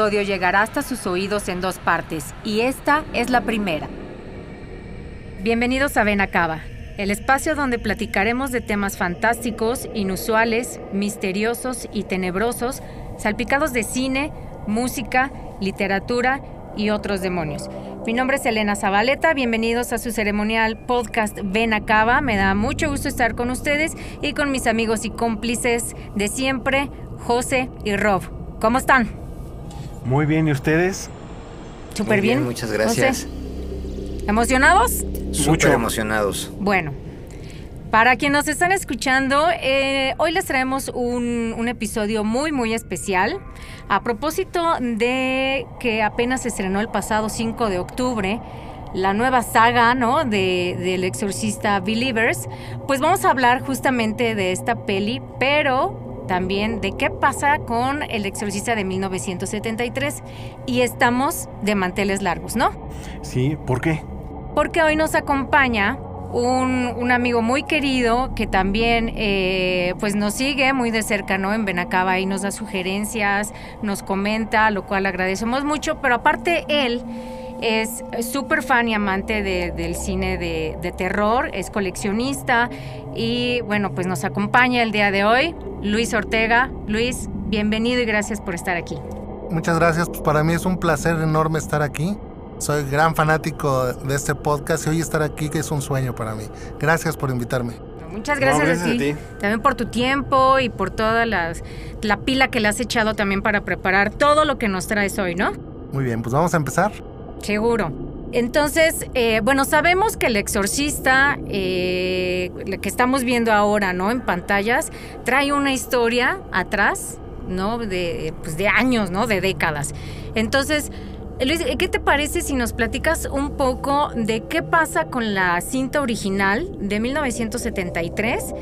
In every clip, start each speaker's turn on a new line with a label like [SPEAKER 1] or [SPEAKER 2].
[SPEAKER 1] episodio llegará hasta sus oídos en dos partes y esta es la primera. Bienvenidos a Venacaba, el espacio donde platicaremos de temas fantásticos, inusuales, misteriosos y tenebrosos, salpicados de cine, música, literatura y otros demonios. Mi nombre es Elena Zabaleta, bienvenidos a su ceremonial podcast Venacaba. Me da mucho gusto estar con ustedes y con mis amigos y cómplices de siempre, José y Rob. ¿Cómo están?
[SPEAKER 2] Muy bien, ¿y ustedes?
[SPEAKER 1] Súper
[SPEAKER 3] bien,
[SPEAKER 1] bien.
[SPEAKER 3] muchas gracias.
[SPEAKER 1] José. ¿Emocionados?
[SPEAKER 3] Súper
[SPEAKER 2] Mucho.
[SPEAKER 3] emocionados.
[SPEAKER 1] Bueno, para quienes nos están escuchando, eh, hoy les traemos un, un episodio muy, muy especial. A propósito de que apenas se estrenó el pasado 5 de octubre la nueva saga, ¿no? De, del exorcista Believers, pues vamos a hablar justamente de esta peli, pero también de qué pasa con el exorcista de 1973. Y estamos de manteles largos, ¿no?
[SPEAKER 2] Sí, ¿por qué?
[SPEAKER 1] porque hoy nos acompaña un, un amigo muy querido que también eh, pues nos sigue muy de cerca ¿no? en Benacaba y nos da sugerencias, nos comenta, lo cual agradecemos mucho, pero aparte él es súper fan y amante de- del cine de, de terror, es coleccionista y bueno, pues nos acompaña el día de hoy Luis Ortega. Luis, bienvenido y gracias por estar aquí.
[SPEAKER 4] Muchas gracias, pues para mí es un placer enorme estar aquí. Soy gran fanático de este podcast y hoy estar aquí que es un sueño para mí. Gracias por invitarme.
[SPEAKER 1] Muchas
[SPEAKER 2] No,
[SPEAKER 1] gracias, a, ti. También por tu tiempo y por toda las, la pila que le has echado también para preparar todo lo que nos traes hoy, ¿no?
[SPEAKER 4] Muy bien, pues vamos a empezar.
[SPEAKER 1] Seguro. Entonces, eh, bueno, sabemos que el exorcista, eh, que estamos viendo ahora, ¿no? En pantallas, trae una historia atrás, ¿no? De, pues de años, ¿no? De décadas. Entonces, Luis, ¿qué te parece si nos platicas un poco de qué pasa con la cinta original de 1973?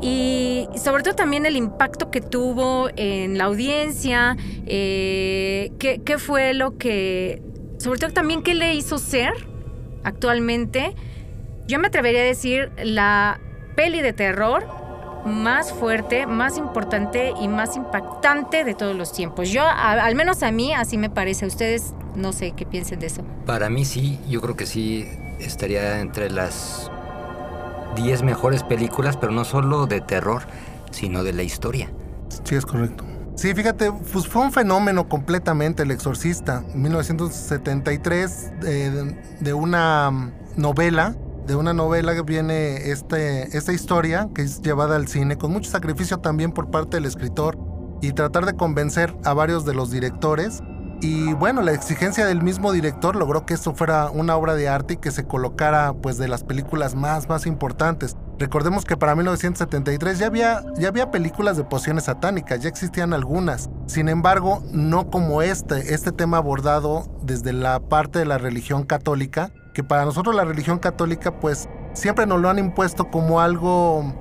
[SPEAKER 1] Y sobre todo también el impacto que tuvo en la audiencia, eh, qué fue lo que, sobre todo también qué le hizo ser actualmente, yo me atrevería a decir la peli de terror más fuerte, más importante y más impactante de todos los tiempos. Yo, a- al menos a mí, así me parece. A ustedes, no sé qué piensen de eso.
[SPEAKER 3] Para mí sí, yo creo que sí estaría entre las 10 mejores películas, pero no solo de terror, sino de la historia.
[SPEAKER 4] Sí, es correcto. Sí, fíjate, pues fue un fenómeno completamente El Exorcista, 1973, eh, de, una novela, de una novela que viene este, esta historia que es llevada al cine con mucho sacrificio también por parte del escritor y tratar de convencer a varios de los directores. Y bueno, la exigencia del mismo director logró que esto fuera una obra de arte y que se colocara pues de las películas más, más importantes. Recordemos que para 1973 ya había, ya había películas de pociones satánicas, ya existían algunas. Sin embargo, no como este, este tema abordado desde la parte de la religión católica, que para nosotros la religión católica pues siempre nos lo han impuesto como algo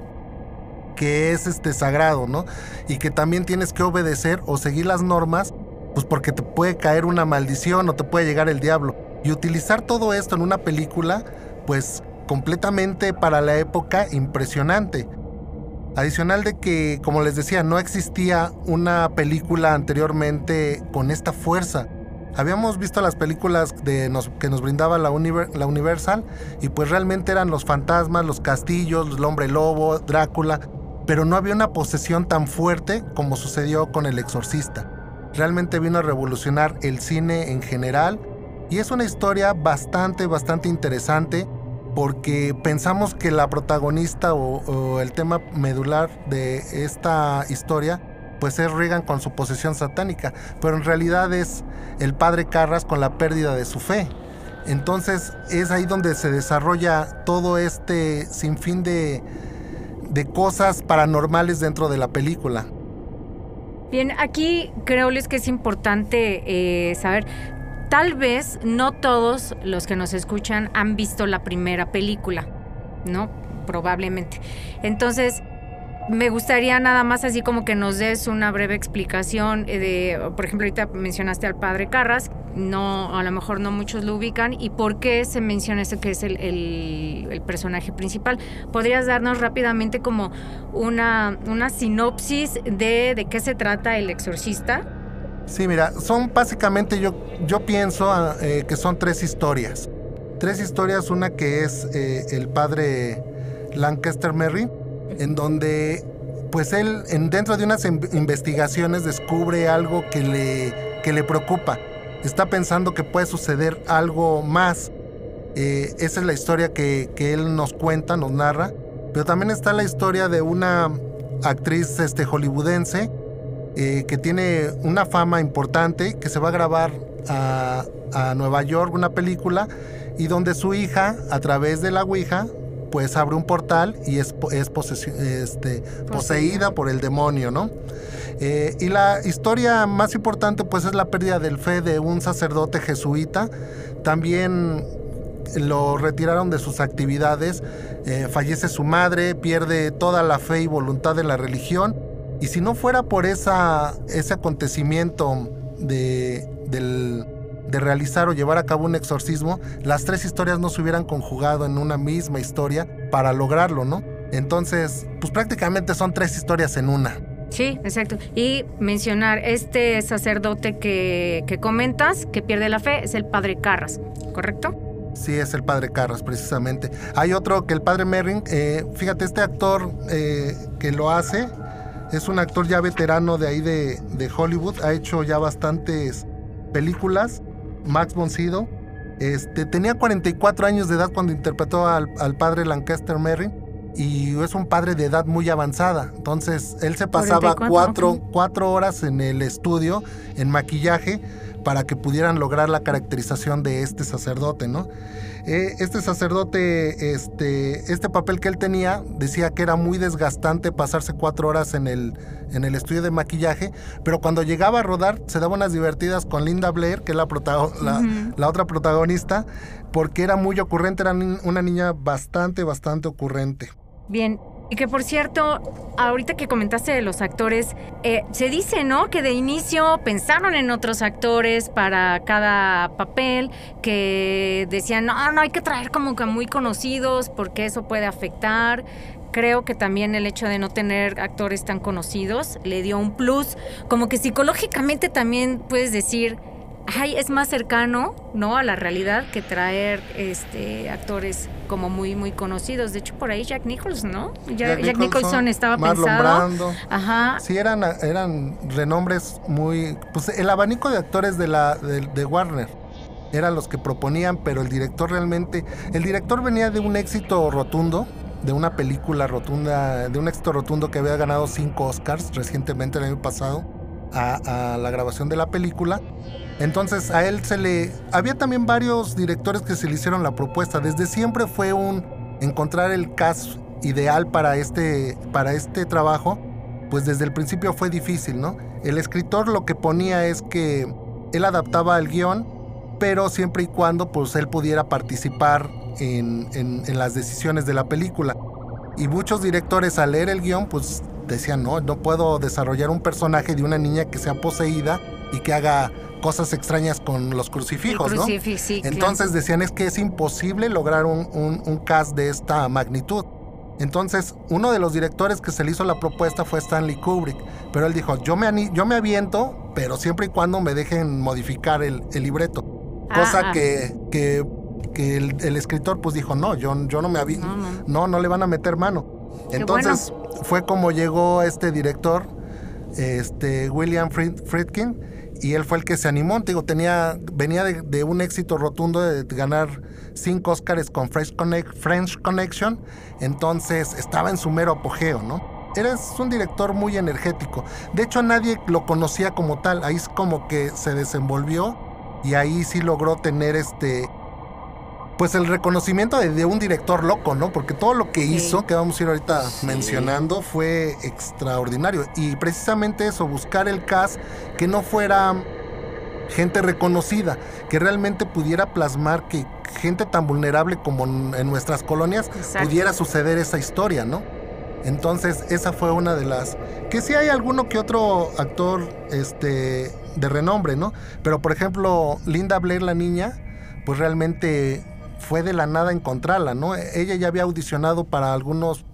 [SPEAKER 4] que es este sagrado, ¿no? Y que también tienes que obedecer o seguir las normas, pues porque te puede caer una maldición o te puede llegar el diablo. Y utilizar todo esto en una película, pues completamente para la época impresionante. Adicional de que, como les decía, no existía una película anteriormente con esta fuerza. Habíamos visto las películas de nos- que nos brindaba la, la Universal y pues realmente eran los fantasmas, los castillos, el hombre lobo, Drácula, pero no había una posesión tan fuerte como sucedió con El Exorcista. Realmente vino a revolucionar el cine en general y es una historia bastante, bastante interesante porque pensamos que la protagonista o, el tema medular de esta historia pues es Regan con su posesión satánica, pero en realidad es el padre Carras con la pérdida de su fe. Entonces es ahí donde se desarrolla todo este sinfín de, de cosas paranormales dentro de la película.
[SPEAKER 1] Bien, aquí creo que es importante eh, saber, tal vez no todos los que nos escuchan han visto la primera película, ¿no? Probablemente. Entonces, me gustaría nada más así como que nos des una breve explicación eh, de, por ejemplo, ahorita mencionaste al padre Carras, no, a lo mejor no muchos lo ubican, y por qué se menciona este que es el, personaje principal. ¿Podrías darnos rápidamente como una, una sinopsis de, de qué se trata el exorcista?
[SPEAKER 4] Sí, mira, son básicamente yo, yo pienso ah, eh, que son tres historias. Tres historias, una que es eh, el padre Lancaster Merry, en donde pues él en, dentro de unas in- investigaciones descubre algo que le, que le preocupa. Está pensando que puede suceder algo más. Eh, esa es la historia que, que él nos cuenta, nos narra. Pero también está la historia de una actriz este, hollywoodense eh, que tiene una fama importante, que se va a grabar a, a Nueva York una película y donde su hija, a través de la Ouija, pues abre un portal y es, este, poseída por el demonio, ¿no? Eh, y la historia más importante pues es la pérdida del fe de un sacerdote jesuita. También lo retiraron de sus actividades, eh, fallece su madre, pierde toda la fe y voluntad de la religión. Y si no fuera por esa, ese acontecimiento de, del- de realizar o llevar a cabo un exorcismo, las tres historias no se hubieran conjugado en una misma historia para lograrlo, ¿no? Entonces, pues prácticamente son tres historias en una.
[SPEAKER 1] Sí, exacto. Y mencionar, este sacerdote que, que comentas, que pierde la fe, es el padre Carras, ¿correcto?
[SPEAKER 4] Sí, es el padre Carras, precisamente. Hay otro que el padre Merrin, eh, fíjate, este actor eh, que lo hace es un actor ya veterano de ahí de, de Hollywood, ha hecho ya bastantes películas. Max von Sydow, este, tenía 44 años de edad cuando interpretó al, al padre Lancaster Merrin y es un padre de edad muy avanzada. Entonces, él se pasaba
[SPEAKER 1] 44,
[SPEAKER 4] cuatro, cuatro horas en el estudio, en maquillaje, para que pudieran lograr la caracterización de este sacerdote, ¿no? Eh, este sacerdote, este, este papel que él tenía, decía que era muy desgastante pasarse cuatro horas en el, en el estudio de maquillaje, pero cuando llegaba a rodar se daba unas divertidas con Linda Blair, que es la, protago- la, otra protagonista, porque era muy ocurrente, era una niña bastante, bastante ocurrente.
[SPEAKER 1] Bien. Y que por cierto, ahorita que comentaste de los actores, eh, se dice, ¿no? Que de inicio pensaron en otros actores para cada papel, que decían, no, no hay que traer como que muy conocidos porque eso puede afectar. Creo que también el hecho de no tener actores tan conocidos le dio un plus, como que psicológicamente también puedes decir, ay, es más cercano, ¿no? A la realidad que traer este actores como muy, muy conocidos. De hecho, por ahí Jack Nicholson, ¿no? Ya- Jack, Nicholson, estaba
[SPEAKER 4] Marlon
[SPEAKER 1] pensado.
[SPEAKER 4] Brando.
[SPEAKER 1] Ajá.
[SPEAKER 4] Sí, eran, eran renombres muy... Pues el abanico de actores de, la, de, de Warner eran los que proponían, pero el director realmente... El director venía de un éxito rotundo, de una película rotunda, de un éxito rotundo que había ganado cinco Oscars recientemente el año pasado a, a la grabación de la película. Entonces a él se le... Había también varios directores que se le hicieron la propuesta. Desde siempre fue un encontrar el cast ideal para este, para este trabajo. Pues desde el principio fue difícil, ¿no? El escritor lo que ponía es que él adaptaba el guion, pero siempre y cuando pues él pudiera participar en, en- en las decisiones de la película. Y muchos directores al leer el guion pues decían, no, no puedo desarrollar un personaje de una niña que sea poseída y que haga cosas extrañas con los crucifijos, ¿no?
[SPEAKER 1] Crucifix, sí, claro.
[SPEAKER 4] Entonces decían es que es imposible lograr un, un- un cast de esta magnitud. Entonces, uno de los directores que se le hizo la propuesta fue Stanley Kubrick, pero él dijo, yo me, yo me aviento, pero siempre y cuando me dejen modificar el, el libreto. Cosa
[SPEAKER 1] Ah, ah.
[SPEAKER 4] que, que, que el, el escritor pues dijo, no, yo, yo no me aviento,
[SPEAKER 1] No, no.
[SPEAKER 4] no, no le van a meter mano.
[SPEAKER 1] Qué
[SPEAKER 4] Entonces fue como llegó este director, este William Fried- Friedkin, y él fue el que se animó. Digo, tenía, venía de, de un éxito rotundo de ganar cinco Oscars con French, Connect- French Connection, entonces estaba en su mero apogeo, ¿no? Eres un director muy energético. De hecho, nadie lo conocía como tal. Ahí es como que se desenvolvió y ahí sí logró tener este pues el reconocimiento de, de un director loco, ¿no? Porque todo lo que
[SPEAKER 1] Sí.
[SPEAKER 4] hizo, que vamos a ir ahorita
[SPEAKER 3] Sí.
[SPEAKER 4] mencionando, fue extraordinario. Y precisamente eso, buscar el cast que no fuera gente reconocida, que realmente pudiera plasmar que gente tan vulnerable como en, nuestras colonias
[SPEAKER 1] Exacto.
[SPEAKER 4] pudiera suceder esa historia, ¿no? Entonces, esa fue una de las. Que sí hay alguno que otro actor este, de renombre, ¿no? Pero, por ejemplo, Linda Blair, la niña, pues realmente fue de la nada encontrarla, ¿no? Ella ya había audicionado para algunos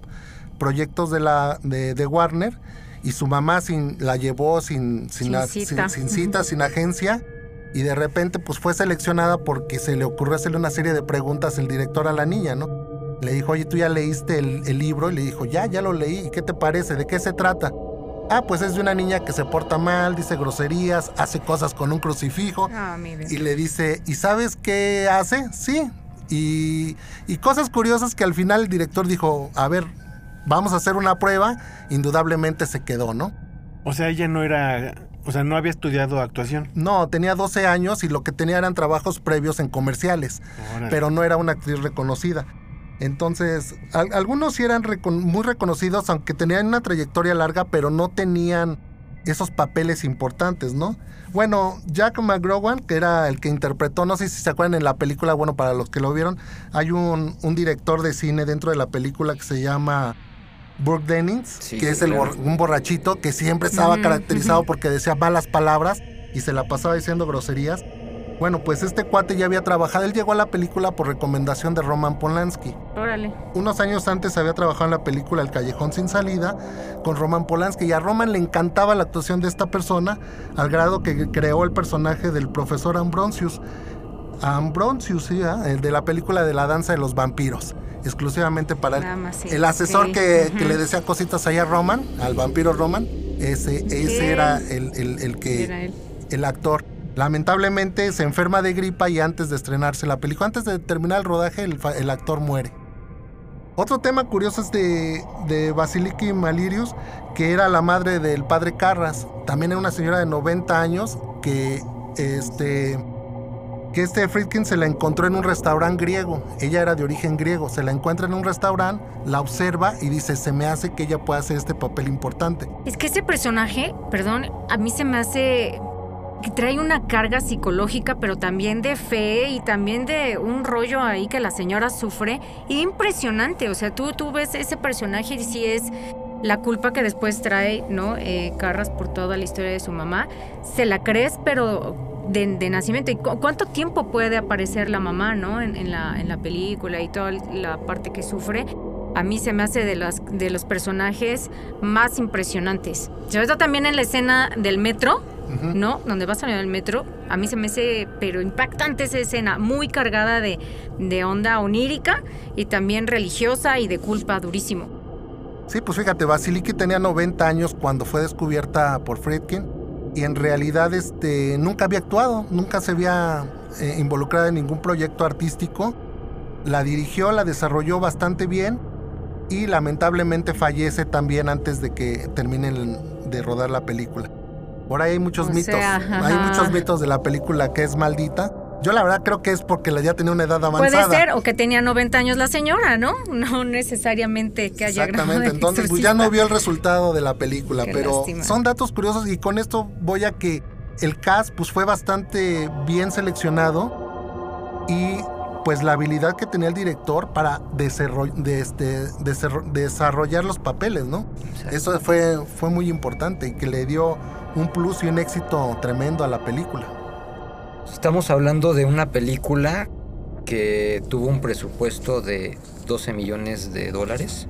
[SPEAKER 4] proyectos de, la, de, de Warner y su mamá sin, la llevó sin, sin,
[SPEAKER 1] Sin
[SPEAKER 4] la-
[SPEAKER 1] cita.
[SPEAKER 4] sin- sin cita, sin agencia. Y de repente pues fue seleccionada porque se le ocurrió hacerle una serie de preguntas el director a la niña, ¿no? Le dijo, oye, ¿tú ya leíste el, el libro? Y le dijo, ya, ya lo leí. ¿Y qué te parece? ¿De qué se trata? Ah, pues es de una niña que se porta mal, dice groserías, hace cosas con un crucifijo.
[SPEAKER 1] Ah.
[SPEAKER 4] Y le dice, ¿y sabes qué hace? Sí. Y, y cosas curiosas que al final el director dijo, a ver, vamos a hacer una prueba. Indudablemente se quedó, ¿no?
[SPEAKER 2] O sea, ella no era, o sea, no había estudiado actuación.
[SPEAKER 4] No, tenía 12 años y lo que tenía eran trabajos previos en comerciales,
[SPEAKER 2] Órale.
[SPEAKER 4] pero no era una actriz reconocida. Entonces, al- algunos sí eran recon- muy reconocidos, aunque tenían una trayectoria larga, pero no tenían esos papeles importantes, ¿no? Bueno, Jack McGrowan, que era el que interpretó, no sé si se acuerdan en la película, bueno, para los que lo vieron, hay un, un director de cine dentro de la película que se llama Burke Dennings,
[SPEAKER 3] Sí,
[SPEAKER 4] que es el
[SPEAKER 3] claro.
[SPEAKER 4] un borrachito que siempre estaba
[SPEAKER 1] Ujú,
[SPEAKER 4] caracterizado porque decía malas palabras y se la pasaba diciendo groserías. Bueno, pues este cuate ya había trabajado, él llegó a la película por recomendación de Roman Polanski.
[SPEAKER 1] Órale.
[SPEAKER 4] Unos años antes había trabajado en la película El Callejón sin salida con Roman Polanski y a Roman le encantaba la actuación de esta persona al grado que creó el personaje del profesor Ambrosius. Ambrosius, sí, el de la película de la danza de los vampiros, exclusivamente para él.
[SPEAKER 1] Nada más, sí.
[SPEAKER 4] El asesor que, le decía cositas allá a Roman, al vampiro Roman, ese, ese era el, el- el que
[SPEAKER 1] Era él.
[SPEAKER 4] el actor. Lamentablemente se enferma de gripa y antes de estrenarse la película, antes de terminar el rodaje, el, actor muere. Otro tema curioso es de, de Basiliki Malirius, que era la madre del padre Carras. También era una señora de 90 años que este, que este Friedkin se la encontró en un restaurante griego. Ella era de origen griego. Se la encuentra en un restaurante, la observa y dice, se me hace que ella pueda hacer este papel importante.
[SPEAKER 1] Es que ese personaje, perdón, a mí se me hace que trae una carga psicológica, pero también de fe y también de un rollo ahí que la señora sufre. Impresionante, o sea, tú, tú ves ese personaje y sí es la culpa que después trae, ¿no? Eh, Carras por toda la historia de su mamá. Se la crees, pero de, de nacimiento. ¿Y cu- cuánto tiempo puede aparecer la mamá, ¿no? En, en la, en la película y toda la parte que sufre. A mí se me hace de, las, de los personajes más impresionantes. Sobre todo también en la escena del metro, ¿no? Donde va a salir el metro. A mí se me hace, pero impactante esa escena, muy cargada de, de onda onírica y también religiosa y de culpa durísimo.
[SPEAKER 4] Sí, pues fíjate, Basiliki tenía 90 años cuando fue descubierta por Friedkin y en realidad este, nunca había actuado, nunca se había eh, involucrado en ningún proyecto artístico. La dirigió, la desarrolló bastante bien y lamentablemente fallece también antes de que terminen de rodar la película. Por ahí hay muchos
[SPEAKER 1] O
[SPEAKER 4] mitos,
[SPEAKER 1] sea,
[SPEAKER 4] hay muchos mitos de la película que es maldita. Yo la verdad creo que es porque la ya tenía una edad avanzada.
[SPEAKER 1] Puede ser, o que tenía 90 años la señora, ¿no? No necesariamente que haya
[SPEAKER 4] Exactamente, entonces pues ya no vio el resultado de la película,
[SPEAKER 1] Qué
[SPEAKER 4] pero
[SPEAKER 1] lástima.
[SPEAKER 4] son datos curiosos y con esto voy a que el cast pues fue bastante bien seleccionado y pues la habilidad que tenía el director para desarroll- de este, desarro- desarrollar los papeles, ¿no? Eso fue, fue muy importante y que le dio un plus y un éxito tremendo a la película.
[SPEAKER 3] Estamos hablando de una película que tuvo un presupuesto de 12 millones de dólares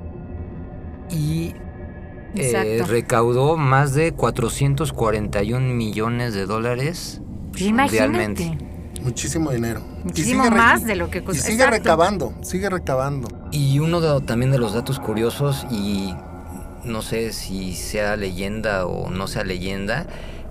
[SPEAKER 3] y eh, recaudó más de 441 millones de dólares
[SPEAKER 1] imagínate.
[SPEAKER 3] mundialmente.
[SPEAKER 4] Muchísimo dinero. Y
[SPEAKER 1] Muchísimo
[SPEAKER 4] sigue
[SPEAKER 1] más de lo que
[SPEAKER 4] Y
[SPEAKER 1] costó.
[SPEAKER 4] sigue
[SPEAKER 1] Exacto.
[SPEAKER 4] recabando, sigue recabando.
[SPEAKER 3] Y uno de- también de los datos curiosos, y no sé si sea leyenda o no sea leyenda,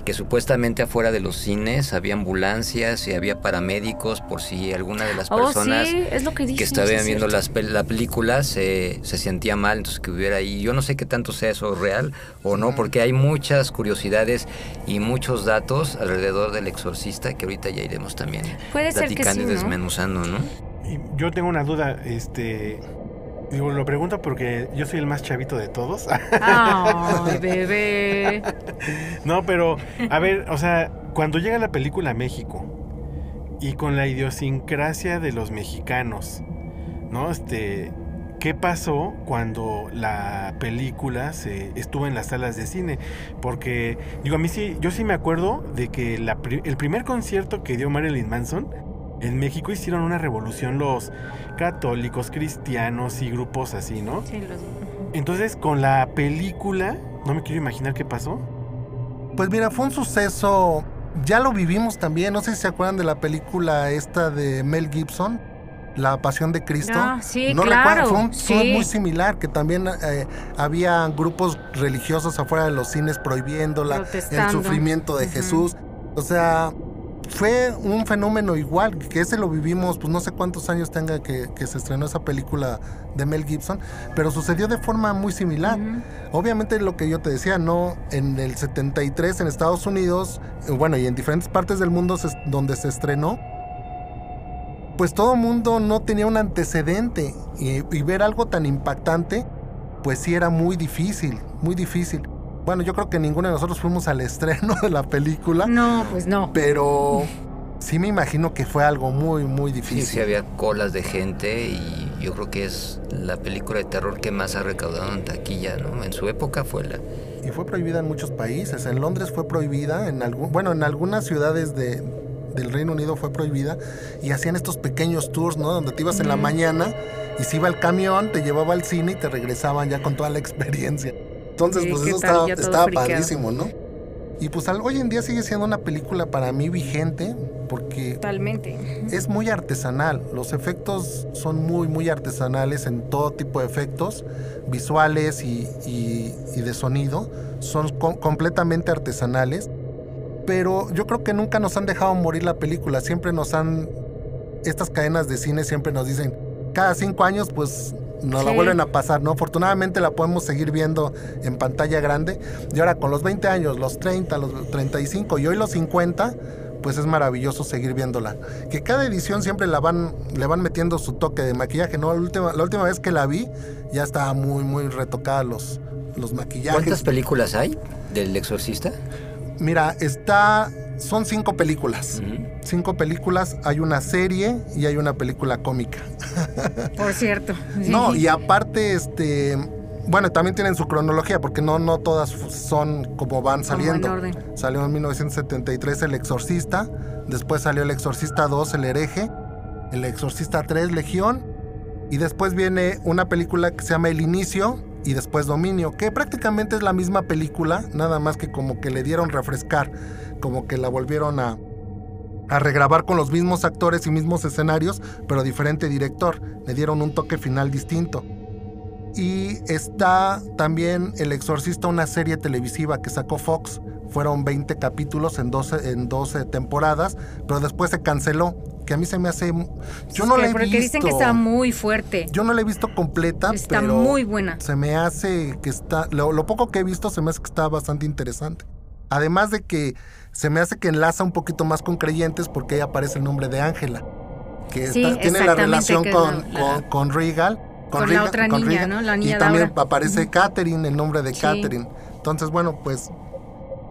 [SPEAKER 3] que supuestamente afuera de los cines había ambulancias y había paramédicos por si alguna de las
[SPEAKER 1] Oh,
[SPEAKER 3] personas
[SPEAKER 1] sí, es lo que
[SPEAKER 3] estaban viendo las pel- la película se, se sentía mal, entonces que hubiera ahí. Yo no sé qué tanto sea eso real o no, porque hay muchas curiosidades y muchos datos alrededor del exorcista que ahorita ya iremos también
[SPEAKER 1] Puede ser que
[SPEAKER 3] platicando
[SPEAKER 1] sí,
[SPEAKER 3] y
[SPEAKER 1] ¿no?
[SPEAKER 3] desmenuzando, ¿no?
[SPEAKER 2] y yo tengo una duda, este... Digo, lo pregunto porque yo soy el más chavito de todos.
[SPEAKER 1] Ay, bebé.
[SPEAKER 2] no, pero, a ver, o sea, cuando llega la película a México y con la idiosincrasia de los mexicanos, ¿no? Este, ¿qué pasó cuando la película se estuvo en las salas de cine? Porque, digo, a mí sí, yo sí me acuerdo de que la el primer concierto que dio Marilyn Manson en México hicieron una revolución los católicos, cristianos y grupos así, ¿no?
[SPEAKER 1] Sí, los-
[SPEAKER 2] Entonces, con la película, no me quiero imaginar qué pasó.
[SPEAKER 4] Pues mira, fue un suceso, ya lo vivimos también, no sé si se acuerdan de la película esta de Mel Gibson, La Pasión de Cristo.
[SPEAKER 1] Ah, sí,
[SPEAKER 4] no
[SPEAKER 1] claro,
[SPEAKER 4] recuerdo, fue, un- fue muy similar, que también eh, había grupos religiosos afuera de los cines prohibiéndola, el sufrimiento de. Jesús. O sea, fue un fenómeno igual, que ese lo vivimos, pues no sé cuántos años tenga que, que se estrenó esa película de Mel Gibson, pero sucedió de forma muy similar. Obviamente lo que yo te decía, no, en el 73 en Estados Unidos, eh, bueno, y en diferentes partes del mundo se- donde se estrenó, pues todo mundo no tenía un antecedente y, y ver algo tan impactante, pues sí era muy difícil, muy difícil. Bueno, yo creo que ninguno de nosotros fuimos al estreno de la película,
[SPEAKER 1] No, pues no.
[SPEAKER 4] pero sí me imagino que fue algo muy, muy
[SPEAKER 3] Sí,
[SPEAKER 4] difícil.
[SPEAKER 3] sí había colas de gente y yo creo que es la película de terror que más ha recaudado en taquilla, ¿no? En su época fue la...
[SPEAKER 4] Y fue prohibida en muchos países. En Londres fue prohibida, en algún, bueno, en algunas ciudades de, del Reino Unido fue prohibida y hacían estos pequeños tours, ¿no? Donde te ibas en la mañana y se iba el camión, te llevaba al cine y te regresaban ya con toda la experiencia. Entonces,
[SPEAKER 1] Sí,
[SPEAKER 4] pues
[SPEAKER 1] ¿qué
[SPEAKER 4] eso estaba, estaba padrísimo, ¿no? Y pues al- hoy en día sigue siendo una película para mí vigente porque
[SPEAKER 1] Totalmente.
[SPEAKER 4] es muy artesanal. Los efectos son muy, muy artesanales en todo tipo de efectos, visuales y, y- y de sonido. Son co- completamente artesanales. Pero yo creo que nunca nos han dejado morir la película. Siempre nos han. Estas cadenas de cine siempre nos dicen. Cada cinco años, pues nos la vuelven a pasar, ¿no? Afortunadamente la podemos seguir viendo en pantalla grande. Y ahora con los 20 años, los 30, los 35 y hoy los 50, pues es maravilloso seguir viéndola. Que cada edición siempre la van, le van metiendo su toque de maquillaje, ¿no? La última, la última vez que la vi, ya estaba muy, muy retocada los, los maquillajes.
[SPEAKER 3] ¿Cuántas películas hay del exorcista?
[SPEAKER 4] Mira, está. Son cinco películas. Cinco películas, hay una serie y hay una película cómica.
[SPEAKER 1] Por cierto. sí.
[SPEAKER 4] No, y aparte, este. Bueno, también tienen su cronología, porque no, no todas son como van
[SPEAKER 1] Como
[SPEAKER 4] saliendo.
[SPEAKER 1] en orden.
[SPEAKER 4] Salió en 1973 El Exorcista, después salió El Exorcista 2, El Hereje, El Exorcista 3, Legión, y después viene una película que se llama El Inicio y después Dominio, que prácticamente es la misma película, nada más que como que le dieron refrescar, como que la volvieron a, a regrabar con los mismos actores y mismos escenarios, pero diferente director, le dieron un toque final distinto. Y está también El Exorcista, una serie televisiva que sacó Fox. Fueron 20 capítulos en 12, en 12 temporadas, pero después se canceló. Que a mí se me hace. Yo no la he
[SPEAKER 1] Porque
[SPEAKER 4] visto.
[SPEAKER 1] dicen que está muy fuerte.
[SPEAKER 4] Yo no la he visto completa,
[SPEAKER 1] Está
[SPEAKER 4] pero
[SPEAKER 1] muy buena.
[SPEAKER 4] se me hace que está. Lo, lo poco que he visto se me hace que está bastante interesante. Además de que se me hace que enlaza un poquito más con creyentes porque ahí aparece el nombre de Ángela. Que
[SPEAKER 1] Sí,
[SPEAKER 4] está- tiene la relación con,
[SPEAKER 1] la-
[SPEAKER 4] con, con Regal.
[SPEAKER 1] Con la otra niña, ¿no? La niña
[SPEAKER 4] Y también aparece Catherine, el nombre de
[SPEAKER 1] Sí.
[SPEAKER 4] Catherine. Entonces, bueno, pues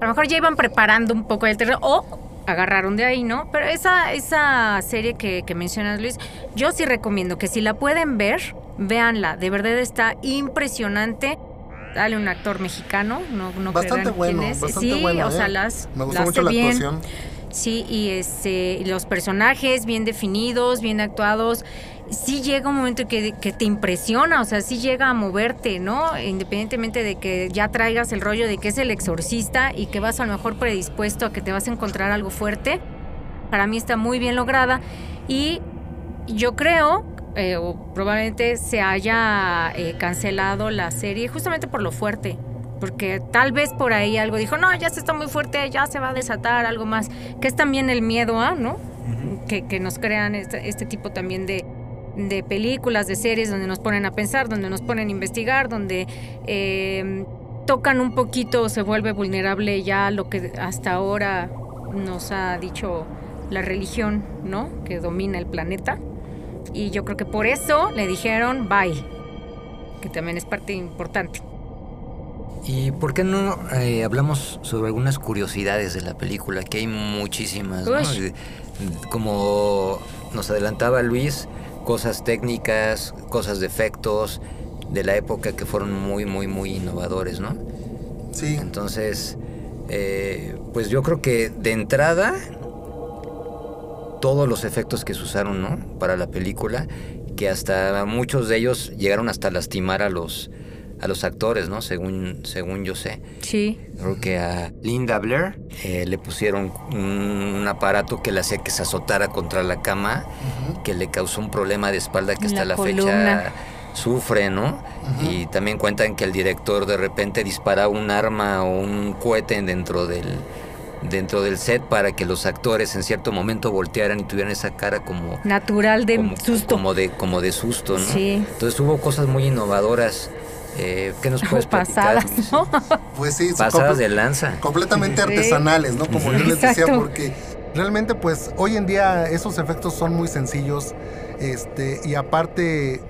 [SPEAKER 1] A lo mejor ya iban preparando un poco el terreno o agarraron de ahí, ¿no? Pero esa, esa serie que, que mencionas, Luis, yo sí recomiendo que si la pueden ver, véanla. De verdad está impresionante. Dale un actor mexicano, no, no
[SPEAKER 4] Bastante bueno,
[SPEAKER 1] quién es.
[SPEAKER 4] bastante
[SPEAKER 1] sí,
[SPEAKER 4] bueno,
[SPEAKER 1] o sea,
[SPEAKER 4] ¿eh?
[SPEAKER 1] las,
[SPEAKER 4] me gustó
[SPEAKER 1] las
[SPEAKER 4] mucho la
[SPEAKER 1] bien.
[SPEAKER 4] actuación.
[SPEAKER 1] Sí, y este, y los personajes bien definidos, bien actuados. Sí llega un momento que, que te impresiona, o sea, sí llega a moverte, ¿no? Independientemente de que ya traigas el rollo de que es el exorcista y que vas a lo mejor predispuesto a que te vas a encontrar algo fuerte. Para mí está muy bien lograda y yo creo, eh, o probablemente se haya eh, cancelado la serie justamente por lo fuerte. Porque tal vez por ahí algo dijo, no, ya se está muy fuerte, ya se va a desatar algo más. Que es también el miedo a, ¿no? que, que nos crean este, este tipo también de, de películas, de series donde nos ponen a pensar, donde nos ponen a investigar, donde eh, tocan un poquito, se vuelve vulnerable ya lo que hasta ahora nos ha dicho la religión, ¿no? Que domina el planeta. y yo creo que por eso le dijeron bye, que también es parte importante.
[SPEAKER 3] ¿Y por qué no eh, hablamos sobre algunas curiosidades de la película? Que hay muchísimas, ¿no? Como nos adelantaba Luis, cosas técnicas, cosas de efectos de la época que fueron muy, muy, muy innovadores, ¿no?
[SPEAKER 4] Sí,
[SPEAKER 3] Entonces, eh, pues yo creo que de entrada, todos los efectos que se usaron, ¿no? Para la película, que hasta muchos de ellos llegaron hasta lastimar a los a los actores, ¿no? Según según yo sé.
[SPEAKER 1] Sí.
[SPEAKER 3] Creo que a Linda Blair eh, le pusieron un, un aparato que le hacía que se azotara contra la cama, que le causó un problema de espalda que hasta
[SPEAKER 1] la
[SPEAKER 3] la, fecha sufre, ¿no? Y también cuentan que el director de repente disparaba un arma o un cohete dentro del dentro del set para que los actores en cierto momento voltearan y tuvieran esa cara como
[SPEAKER 1] Natural de
[SPEAKER 3] como,
[SPEAKER 1] susto.
[SPEAKER 3] como de como de susto, ¿no?
[SPEAKER 1] Sí.
[SPEAKER 3] Entonces hubo cosas muy innovadoras. Eh, ¿Qué nos puedes
[SPEAKER 1] pasadas? ¿no?
[SPEAKER 4] pues sí, son
[SPEAKER 3] Pasadas de lanza.
[SPEAKER 4] completamente
[SPEAKER 1] Sí.
[SPEAKER 4] artesanales, ¿no? Como yo les decía,
[SPEAKER 1] Exacto.
[SPEAKER 4] porque realmente pues hoy en día esos efectos son muy sencillos, este, y aparte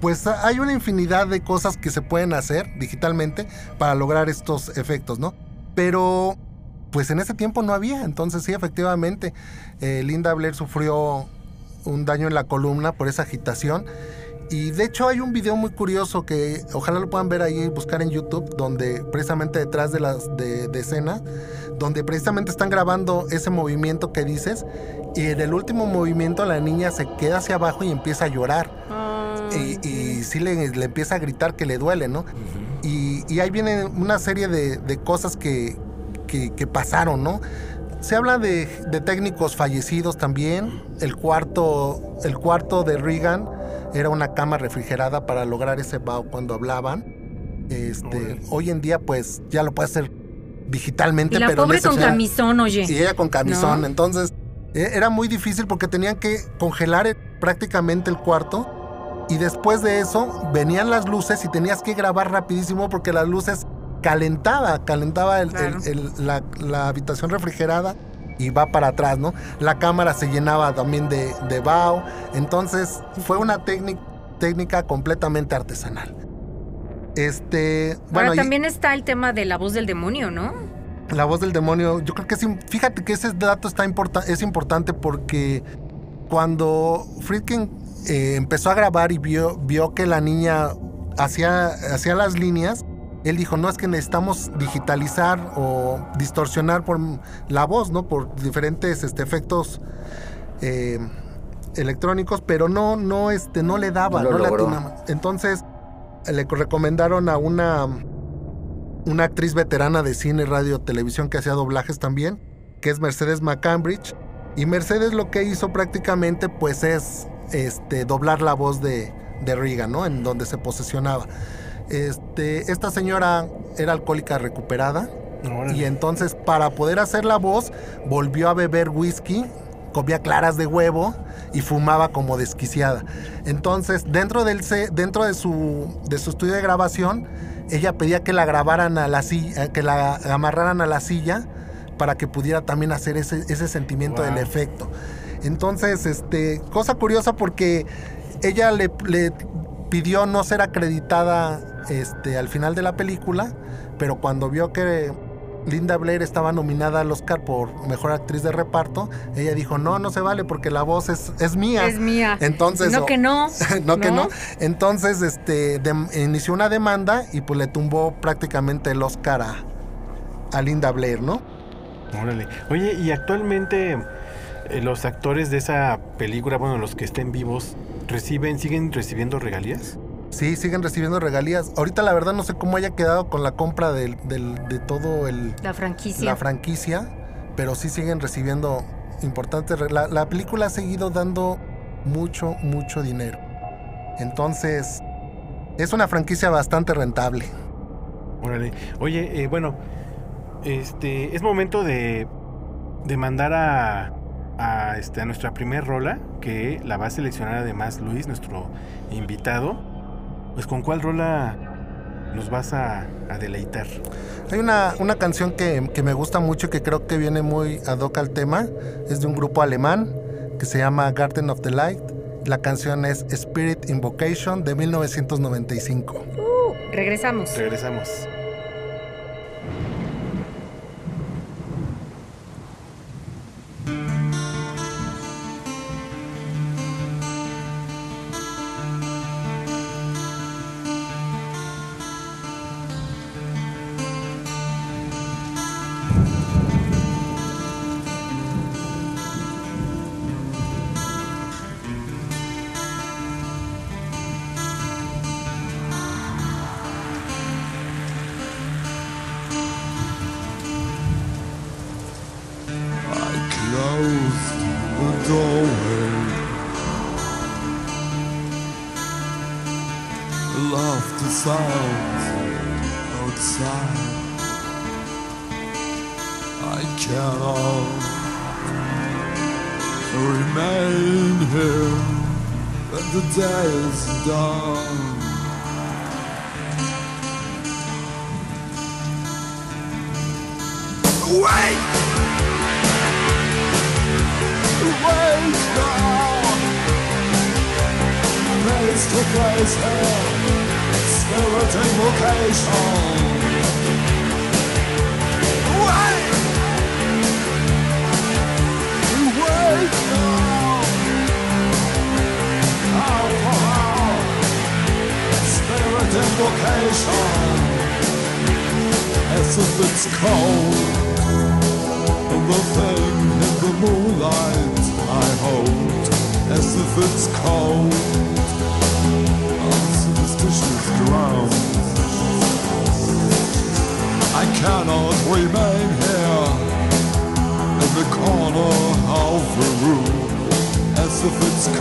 [SPEAKER 4] pues hay una infinidad de cosas que se pueden hacer digitalmente para lograr estos efectos, ¿no? Pero pues en ese tiempo no había, entonces sí, efectivamente, eh, Linda Blair sufrió un daño en la columna por esa agitación. Y de hecho hay un video muy curioso que ojalá lo puedan ver ahí, buscar en YouTube, donde precisamente detrás de las de, de escena, donde precisamente están grabando ese movimiento que dices, y en el último movimiento la niña se queda hacia abajo y empieza a llorar. Y, y sí le, le empieza a gritar que le duele, ¿no? Y, y ahí viene una serie de, de cosas que, que- que pasaron, ¿no? Se habla de, de técnicos fallecidos también. El cuarto, el cuarto de Reagan era una cama refrigerada para lograr ese bao cuando hablaban. Este, hoy en día, pues, ya lo puede hacer digitalmente,
[SPEAKER 1] Y la
[SPEAKER 4] pero
[SPEAKER 1] pobre con
[SPEAKER 4] tiempo-
[SPEAKER 1] camisón, oye.
[SPEAKER 4] y ella con camisón.
[SPEAKER 1] ¿No?
[SPEAKER 4] Entonces, e- era muy difícil porque tenían que congelar el- prácticamente el cuarto. Y después de eso, venían las luces y tenías que grabar rapidísimo porque las luces calentaba, calentaba el- el-
[SPEAKER 1] Claro.
[SPEAKER 4] el- la, la habitación refrigerada y va para atrás, ¿no? La cámara se llenaba también de, de vaho. Entonces, fue una técnica técnica completamente artesanal. Este, bueno,
[SPEAKER 1] Ahora
[SPEAKER 4] y-
[SPEAKER 1] también está el tema de la voz del demonio, ¿no?
[SPEAKER 4] la voz del demonio, yo creo que sí. Fíjate que ese dato está importa- es importante porque cuando Friedkin eh, empezó a grabar y vio, vio que la niña hacía, hacía las líneas, él dijo, no es que necesitamos digitalizar o distorsionar por la voz, ¿no? Por diferentes este, efectos eh, electrónicos, pero no, no, este, no le daba,
[SPEAKER 3] No
[SPEAKER 4] no, le atinaba. Entonces le recomendaron a una una actriz veterana de cine, radio, televisión que hacía doblajes también, que es Mercedes McCambridge. Y Mercedes lo que hizo prácticamente pues es este, doblar la voz de, de Reagan, ¿no? En donde se posesionaba. Este, esta señora era alcohólica recuperada
[SPEAKER 2] Órale.
[SPEAKER 4] y entonces para poder hacer la voz volvió a beber whisky, comía claras de huevo y fumaba como desquiciada. Entonces dentro, del dentro de, su, de su estudio de grabación ella pedía que la grabaran a la silla, que la amarraran a la silla para que pudiera también hacer ese, ese sentimiento
[SPEAKER 2] Wow.
[SPEAKER 4] del efecto. Entonces, este, cosa curiosa porque ella le, le pidió no ser acreditada este, al final de la película, pero cuando vio que Linda Blair estaba nominada al Oscar por Mejor Actriz de Reparto, ella dijo, no, no se vale porque la voz es, es mía.
[SPEAKER 1] Es mía.
[SPEAKER 4] Entonces,
[SPEAKER 1] no
[SPEAKER 4] o-
[SPEAKER 1] que no.
[SPEAKER 4] no que
[SPEAKER 1] ¿no?
[SPEAKER 4] no. Entonces, este, inició una demanda y pues le tumbó prácticamente el Oscar a, a Linda Blair, ¿no?
[SPEAKER 2] Órale. Oye, y actualmente eh, los actores de esa película, bueno, los que estén vivos, reciben, siguen recibiendo regalías.
[SPEAKER 4] Sí, siguen recibiendo regalías. Ahorita la verdad no sé cómo haya quedado con la compra del- del- de todo el,
[SPEAKER 1] La franquicia.
[SPEAKER 4] la franquicia, pero sí siguen recibiendo importantes. La, la película ha seguido dando mucho, mucho dinero. Entonces, es una franquicia bastante rentable.
[SPEAKER 2] Órale. Oye, eh, bueno, este, es momento de, de mandar a, a, este, a nuestra primer rola, que la va a seleccionar además Luis, nuestro invitado. Pues con cuál rola nos vas a, a deleitar.
[SPEAKER 4] Hay una, una canción que, que me gusta mucho y que creo que viene muy ad hoc al tema. Es de un grupo alemán que se llama Garden of the Light. La canción es Spirit Invocation de 1995.
[SPEAKER 1] Uh, regresamos.
[SPEAKER 2] Regresamos.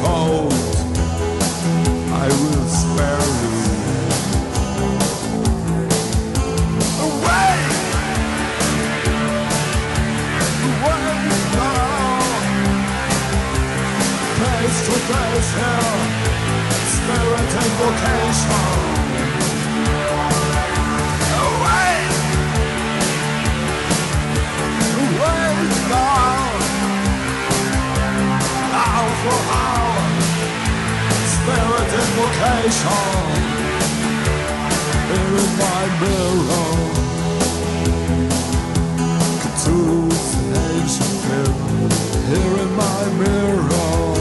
[SPEAKER 5] cold, I will spare you. Away! Away now. Face to face here, spirit and vocation. for all spirit invocation. Here in my mirror, Cthulhu's ancient film. Here in my mirror,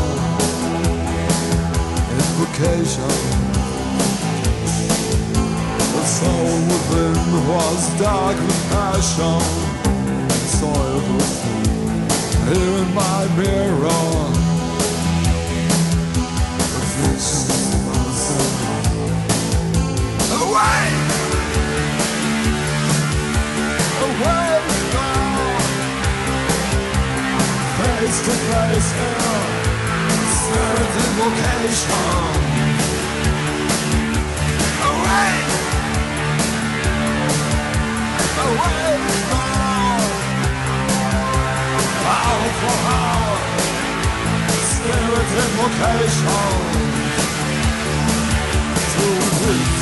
[SPEAKER 5] invocation. The soul within was dark with passion, soiled with. Here in my mirror, place to place now vocation Away Away now for Spirit invocation. To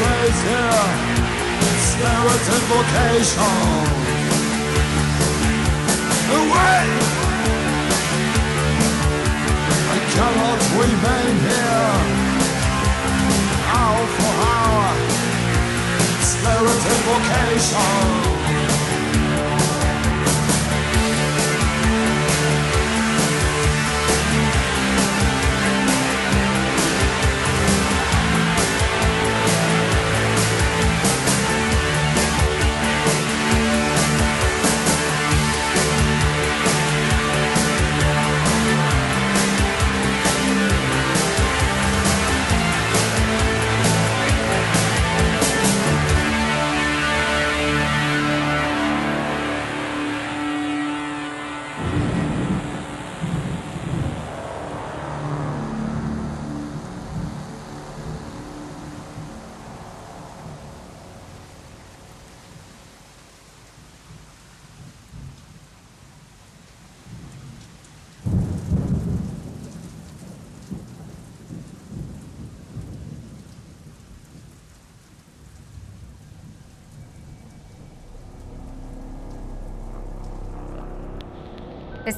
[SPEAKER 5] face here, spirit invocation. Away! I cannot remain here. Hour for hour, spirit invocation.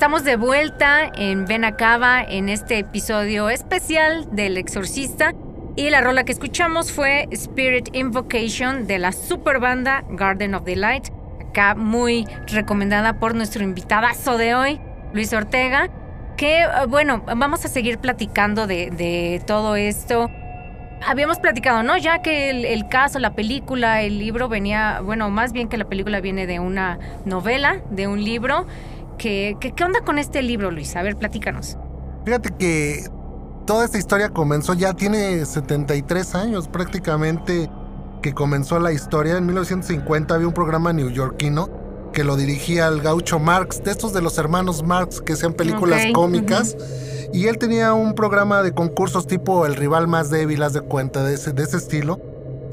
[SPEAKER 1] Estamos de vuelta en Benacaba en este episodio especial del Exorcista. Y la rola que escuchamos fue Spirit Invocation de la super banda Garden of the Light. Acá muy recomendada por nuestro invitadazo de hoy, Luis Ortega. Que bueno, vamos a seguir platicando de, de todo esto habíamos platicado, ¿no? Ya que el, caso, la película, el libro venía, bueno, más bien que la película viene de una novela, de un libro. ¿Qué, qué, onda con este libro, Luis? A ver, platícanos.
[SPEAKER 4] Fíjate que toda esta historia comenzó, ya tiene 73 años prácticamente que comenzó la historia. En 1950 había un programa neoyorquino que lo dirigía el gaucho Marx, de estos de los hermanos Marx que hacían películas cómicas. Y él tenía un programa de concursos tipo El rival más débil, haz de cuenta, de ese, de ese estilo.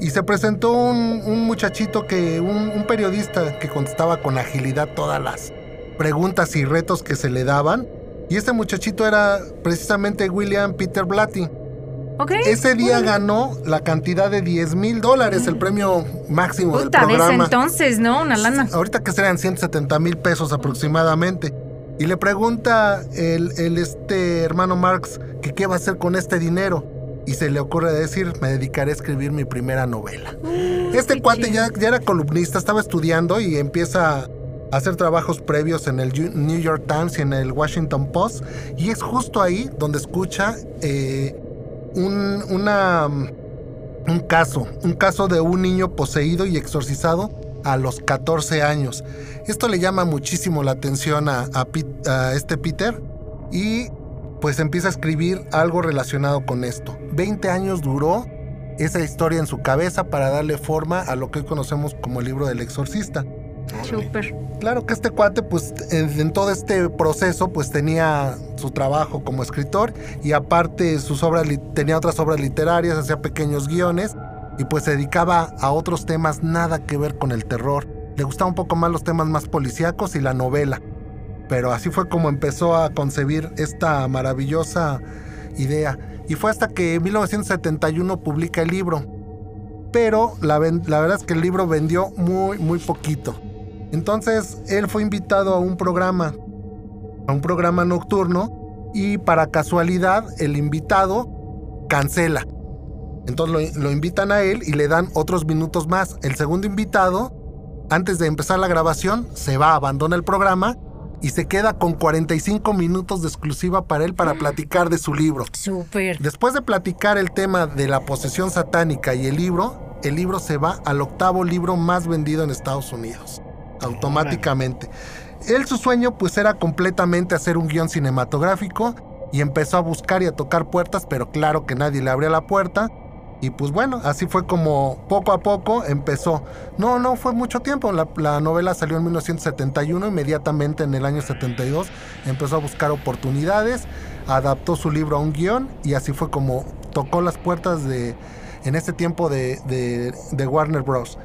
[SPEAKER 4] Y se presentó un, muchachito que, un, periodista que contestaba con agilidad todas las preguntas y retos que se le daban. Y este muchachito era precisamente William Peter Blatty.
[SPEAKER 1] Okay.
[SPEAKER 4] Ese día ganó la cantidad de 10 mil dólares, el premio máximo del programa.
[SPEAKER 1] entonces, ¿no? Una lana.
[SPEAKER 4] Ahorita que serían 170 mil pesos aproximadamente. Y le pregunta el, este hermano Marx que qué va a hacer con este dinero. Y se le ocurre decir, me dedicaré a escribir mi primera novela. este cuate ya, ya, era columnista, estaba estudiando y empieza hacer trabajos previos en el New York Times y en el Washington Post. Y es justo ahí donde escucha eh, un, una, un caso, un caso de un niño poseído y exorcizado a los 14 años. Esto le llama muchísimo la atención a, este Peter y pues empieza a escribir algo relacionado con esto. 20 años duró esa historia en su cabeza para darle forma a lo que hoy conocemos como el libro del exorcista. Claro que este cuate, pues en, todo este proceso, pues tenía su trabajo como escritor y aparte sus obras, tenía otras obras literarias, hacía pequeños guiones y pues se dedicaba a otros temas nada que ver con el terror. Le gustaban un poco más los temas más policíacos y la novela. Pero así fue como empezó a concebir esta maravillosa idea. Y fue hasta que en 1971 publica el libro. Pero la, la verdad es que el libro vendió muy, muy poquito. Entonces él fue invitado a un programa, a un programa nocturno, y para casualidad el invitado cancela. Entonces lo, invitan a él y le dan otros minutos más. El segundo invitado, antes de empezar la grabación, se va, abandona el programa y se queda con 45 minutos de exclusiva para él para platicar de su libro.
[SPEAKER 1] Súper.
[SPEAKER 4] Después de platicar el tema de la posesión satánica y el libro, el libro se va al octavo libro más vendido en Estados Unidos. Automáticamente. Él su sueño pues era completamente hacer un guion cinematográfico y empezó a buscar y a tocar puertas, pero claro que nadie le abría la puerta y pues bueno, así fue como poco a poco empezó. No, no fue mucho tiempo. La, novela salió en 1971, inmediatamente en el año 72 empezó a buscar oportunidades, adaptó su libro a un guion y así fue como tocó las puertas de, en ese tiempo de, de Warner Bros.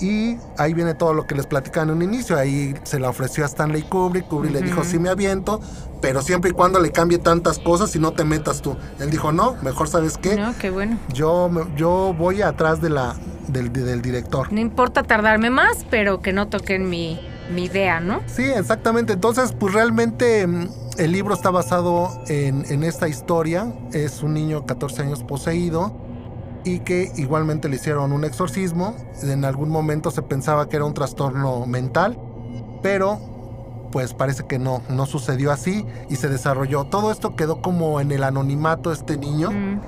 [SPEAKER 4] Y ahí viene todo lo que les platicaba en un inicio. Ahí se la ofreció a Stanley Kubrick. Kubrick le dijo, sí me aviento, pero siempre y cuando le cambie tantas cosas y no te metas tú. Él dijo, no, mejor sabes qué.
[SPEAKER 1] No, qué bueno.
[SPEAKER 4] Yo, yo voy atrás de la, del, director.
[SPEAKER 1] No importa tardarme más, pero que no toquen mi, mi idea, ¿no?
[SPEAKER 4] Sí, exactamente. Entonces, pues realmente mm, el libro está basado en, en esta historia. Es un niño 14 años poseído y que igualmente le hicieron un exorcismo. En algún momento se pensaba que era un trastorno mental, pero pues parece que no, no sucedió así y se desarrolló. Todo esto quedó como en el anonimato este niño, mm.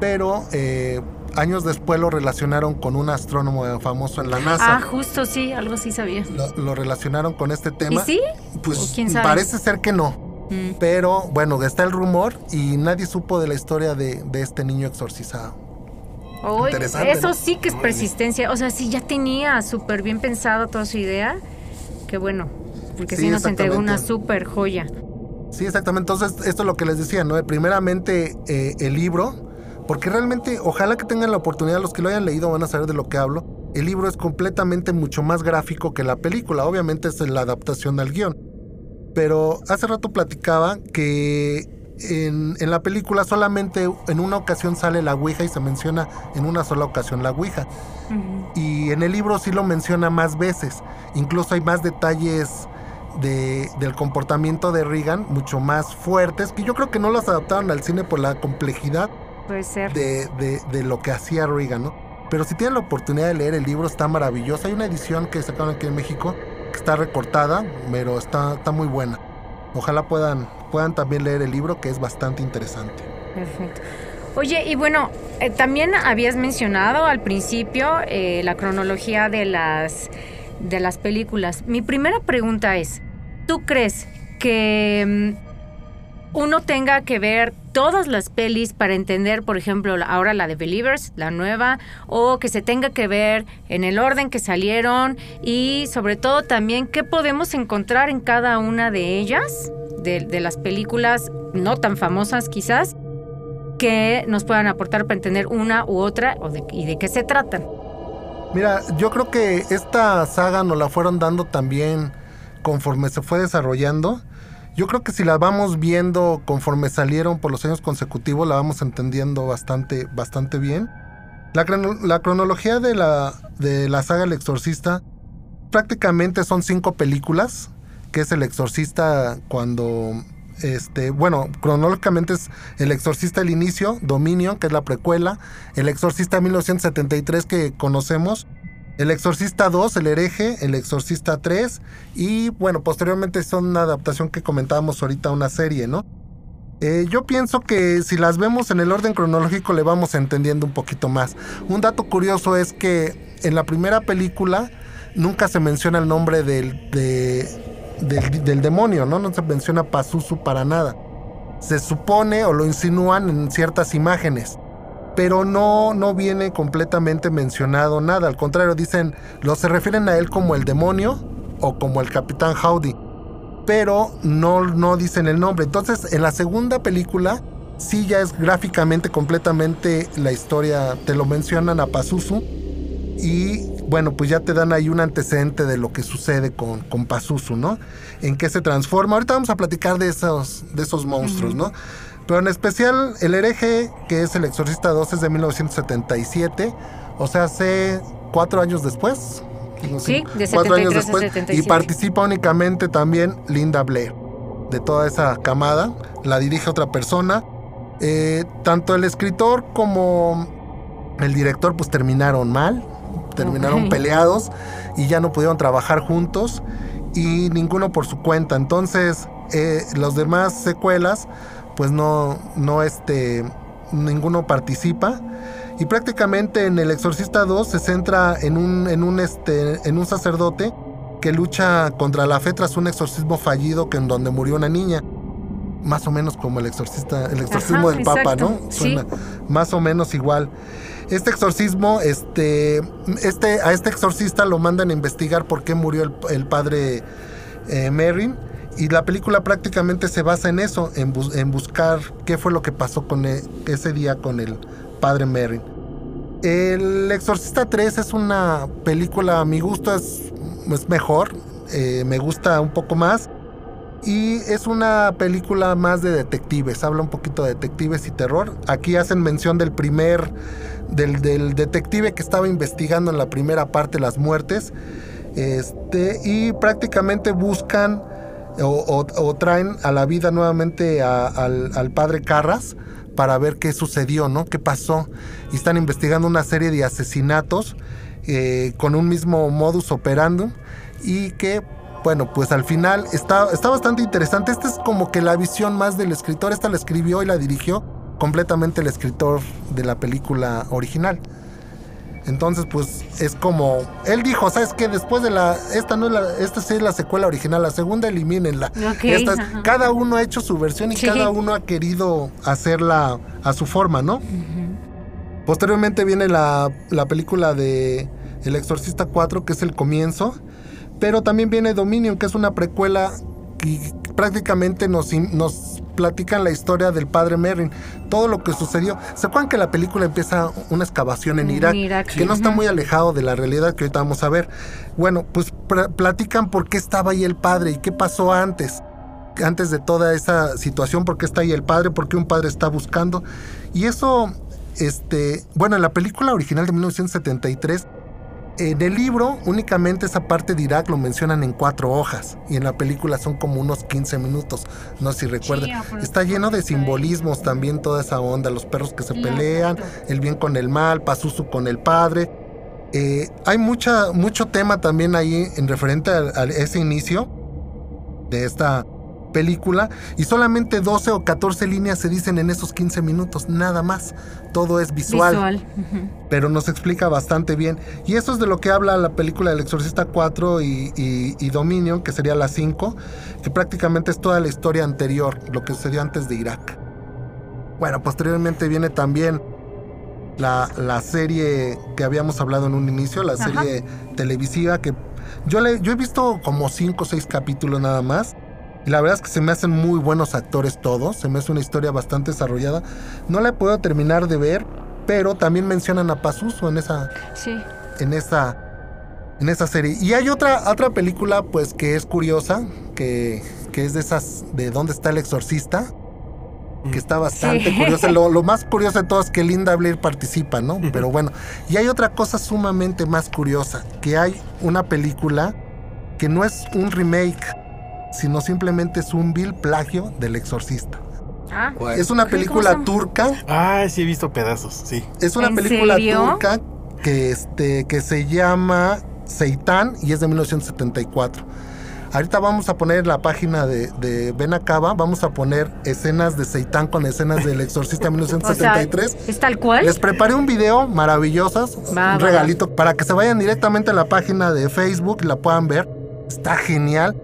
[SPEAKER 4] pero eh, años después lo relacionaron con un astrónomo famoso en la NASA.
[SPEAKER 1] Ah, justo, sí, algo sí sabía.
[SPEAKER 4] Lo, relacionaron con este tema.
[SPEAKER 1] ¿Y sí?
[SPEAKER 4] Pues parece ser que no. Mm. Pero bueno, está el rumor y nadie supo de la historia de, de este niño exorcizado
[SPEAKER 1] eso sí que es persistencia. O sea, si ya tenía súper bien pensado toda su idea, qué bueno, porque sí, nos entregó una súper joya.
[SPEAKER 4] Sí, exactamente. Entonces, esto es lo que les decía, ¿no? Primeramente, eh, el libro, porque realmente, ojalá que tengan la oportunidad, los que lo hayan leído van a saber de lo que hablo. El libro es completamente mucho más gráfico que la película. Obviamente es la adaptación al guion. Pero hace rato platicaba que en, la película solamente en una ocasión sale la Ouija y se menciona en una sola ocasión la Ouija. Y en el libro sí lo menciona más veces. Incluso hay más detalles de- del comportamiento de Reagan mucho más fuertes, que yo creo que no las adaptaron al cine por la complejidad
[SPEAKER 1] Puede ser.
[SPEAKER 4] de, de- de lo que hacía Reagan, ¿no? Pero si tienen la oportunidad de leer el libro, está maravilloso. Hay una edición que sacaron aquí en México que está recortada, pero está, está muy buena. Ojalá puedan, puedan también leer el libro, que es bastante interesante.
[SPEAKER 1] Perfecto. Oye, y bueno, eh, también habías mencionado al principio eh, la cronología de las, de las películas. Mi primera pregunta es, ¿tú crees que mm, uno tenga que ver todas las pelis para entender, por ejemplo, ahora la de Believers, la nueva, o que se tenga que ver en el orden que salieron y sobre todo también qué podemos encontrar en cada una de ellas, de, de las películas no tan famosas quizás, que nos puedan aportar para entender una u otra o de- y de qué se tratan.
[SPEAKER 4] Mira, yo creo que esta saga nos la fueron dando también conforme se fue desarrollando. Yo creo que si la vamos viendo conforme salieron por los años consecutivos, la vamos entendiendo bastante, bastante bien. La, la cronología de la, de la saga El Exorcista prácticamente son cinco películas, que es El Exorcista cuando, este, bueno, cronológicamente es El Exorcista el inicio, Dominion, que es la precuela, El Exorcista 1973 que conocemos, El Exorcista 2, El hereje, El Exorcista 3 y bueno, posteriormente son una adaptación que comentábamos ahorita, una serie, ¿no? Eh, yo pienso que si las vemos en el orden cronológico le vamos entendiendo un poquito más. Un dato curioso es que en la primera película nunca se menciona el nombre del, de- del, del demonio, ¿no? No se menciona Pazuzu para nada. Se supone o lo insinúan en ciertas imágenes, pero no, no viene completamente mencionado nada. Al contrario, dicen, lo se refieren a él como el demonio o como el Capitán Howdy pero no, no dicen el nombre. Entonces, en la segunda película, sí ya es gráficamente completamente la historia, te lo mencionan a Pazuzu. Y bueno, pues ya te dan ahí un antecedente de lo que sucede con, con Pazuzu, ¿no? En qué se transforma. Ahorita vamos a platicar de esos, de esos monstruos, ¿no? Pero en especial el hereje, que es el Exorcista 2, es de 1977. O sea, hace cuatro años después.
[SPEAKER 1] Sí, de
[SPEAKER 4] cuatro
[SPEAKER 1] 73
[SPEAKER 4] años
[SPEAKER 1] a
[SPEAKER 4] después.
[SPEAKER 1] 77.
[SPEAKER 4] Y participa únicamente también Linda Blair. De toda esa camada. La dirige otra persona. Eh, tanto el escritor como el director pues terminaron mal. Terminaron peleados y ya no pudieron trabajar juntos. Y ninguno por su cuenta. Entonces, eh, los demás secuelas, pues no, no este, ninguno participa. Y prácticamente en El Exorcista 2 se centra en un, en un, este, en un sacerdote que lucha contra la fe tras un exorcismo fallido que en donde murió una niña. Más o menos como el exorcista, el exorcismo
[SPEAKER 1] Ajá,
[SPEAKER 4] del Papa. ¿no?
[SPEAKER 1] Sí.
[SPEAKER 4] Suena más o menos igual. Este exorcismo, este, este, a este exorcista lo mandan a investigar por qué murió el, el padre eh, Merrin. Y la película prácticamente se basa en eso, en, bus- en buscar qué fue lo que pasó con e- ese día con el padre Merrin. El Exorcista 3 es una película, a mi gusto es, es mejor, eh, me gusta un poco más. Y es una película más de detectives, habla un poquito de detectives y terror. Aquí hacen mención del primer, del, del detective que estaba investigando en la primera parte las muertes. Este, y prácticamente buscan o, traen a la vida nuevamente al, padre Carras para ver qué sucedió, ¿no? ¿Qué pasó? Y están investigando una serie de asesinatos eh, con un mismo modus operando y que, bueno, pues al final está, está bastante interesante. Esta es como que la visión más del escritor. Esta la escribió y la dirigió completamente el escritor de la película original. Entonces, pues es como él dijo, ¿sabes qué? Después de la esta no es la esta sí es la secuela original, la segunda elimínenla.
[SPEAKER 1] Ok,
[SPEAKER 4] Esta es- cada uno ha hecho su versión y
[SPEAKER 1] Sí.
[SPEAKER 4] cada uno ha querido hacerla a su forma, ¿no? Posteriormente viene la, la película de El Exorcista 4, que es el comienzo. Pero también viene Dominion, que es una precuela que prácticamente nos, nos platican la historia del padre Merrin. Todo lo que sucedió. ¿Se acuerdan que la película empieza una excavación en Irak?
[SPEAKER 1] Irak,
[SPEAKER 4] que no está muy alejado de la realidad que ahorita vamos a ver. Bueno, pues platican por qué estaba ahí el padre y qué pasó antes. Antes de toda esa situación, por qué está ahí el padre, por qué un padre está buscando. Y eso, este, bueno, en la película original de 1973, En el libro únicamente esa parte de Irak lo mencionan en cuatro hojas y en la película son como unos 15 minutos, no sé si recuerdan. Está lleno de simbolismos también toda esa onda, los perros que se pelean, el bien con el mal, Pazuzu con el padre. Eh, hay mucha, mucho tema también ahí en referente a, a ese inicio de esta película y solamente 12 o 14 líneas se dicen en esos 15 minutos, nada más. Todo es
[SPEAKER 1] Visual.
[SPEAKER 4] Pero nos explica bastante bien. Y eso es de lo que habla la película El Exorcista 4 y, y, y Dominion, que sería la 5, que prácticamente es toda la historia anterior, lo que sucedió antes de Irak. Bueno, posteriormente viene también la, la serie que habíamos hablado en un inicio, la
[SPEAKER 1] Ajá.
[SPEAKER 4] serie televisiva que yo, le, yo he visto como 5 o 6 capítulos nada más. Y la verdad es que se me hacen muy buenos actores todos. Se me hace una historia bastante desarrollada. No la puedo terminar de ver, pero también mencionan a Pazuzu en esa,
[SPEAKER 1] Sí.
[SPEAKER 4] en esa, en esa serie. Y hay otra, otra película, pues, que es curiosa, que, que es de esas, de dónde está el exorcista, que está bastante
[SPEAKER 1] Sí.
[SPEAKER 4] curiosa. Lo, lo más curioso de todo es que Linda Blair participa, ¿no? Pero bueno, y hay otra cosa sumamente más curiosa, que hay una película que no es un remake, sino simplemente es un vil plagio del exorcista.
[SPEAKER 1] Ah.
[SPEAKER 4] Es una
[SPEAKER 1] ¿Cómo se
[SPEAKER 4] película turca
[SPEAKER 2] Ah, sí he visto pedazos, sí.
[SPEAKER 4] es una
[SPEAKER 1] ¿En
[SPEAKER 4] película
[SPEAKER 1] serio?
[SPEAKER 4] turca que, este, que se llama Seitán y es de 1974. Ahorita vamos a poner en la página de, de Benacaba, vamos a poner escenas de Seitán con escenas del Exorcista
[SPEAKER 1] o sea,
[SPEAKER 4] 1973.
[SPEAKER 1] ¿es tal cual?
[SPEAKER 4] Les preparé un video maravillosas,
[SPEAKER 1] Va,
[SPEAKER 4] un
[SPEAKER 1] va,
[SPEAKER 4] regalito para que se vayan directamente a la página de Facebook y la puedan ver. Está genial.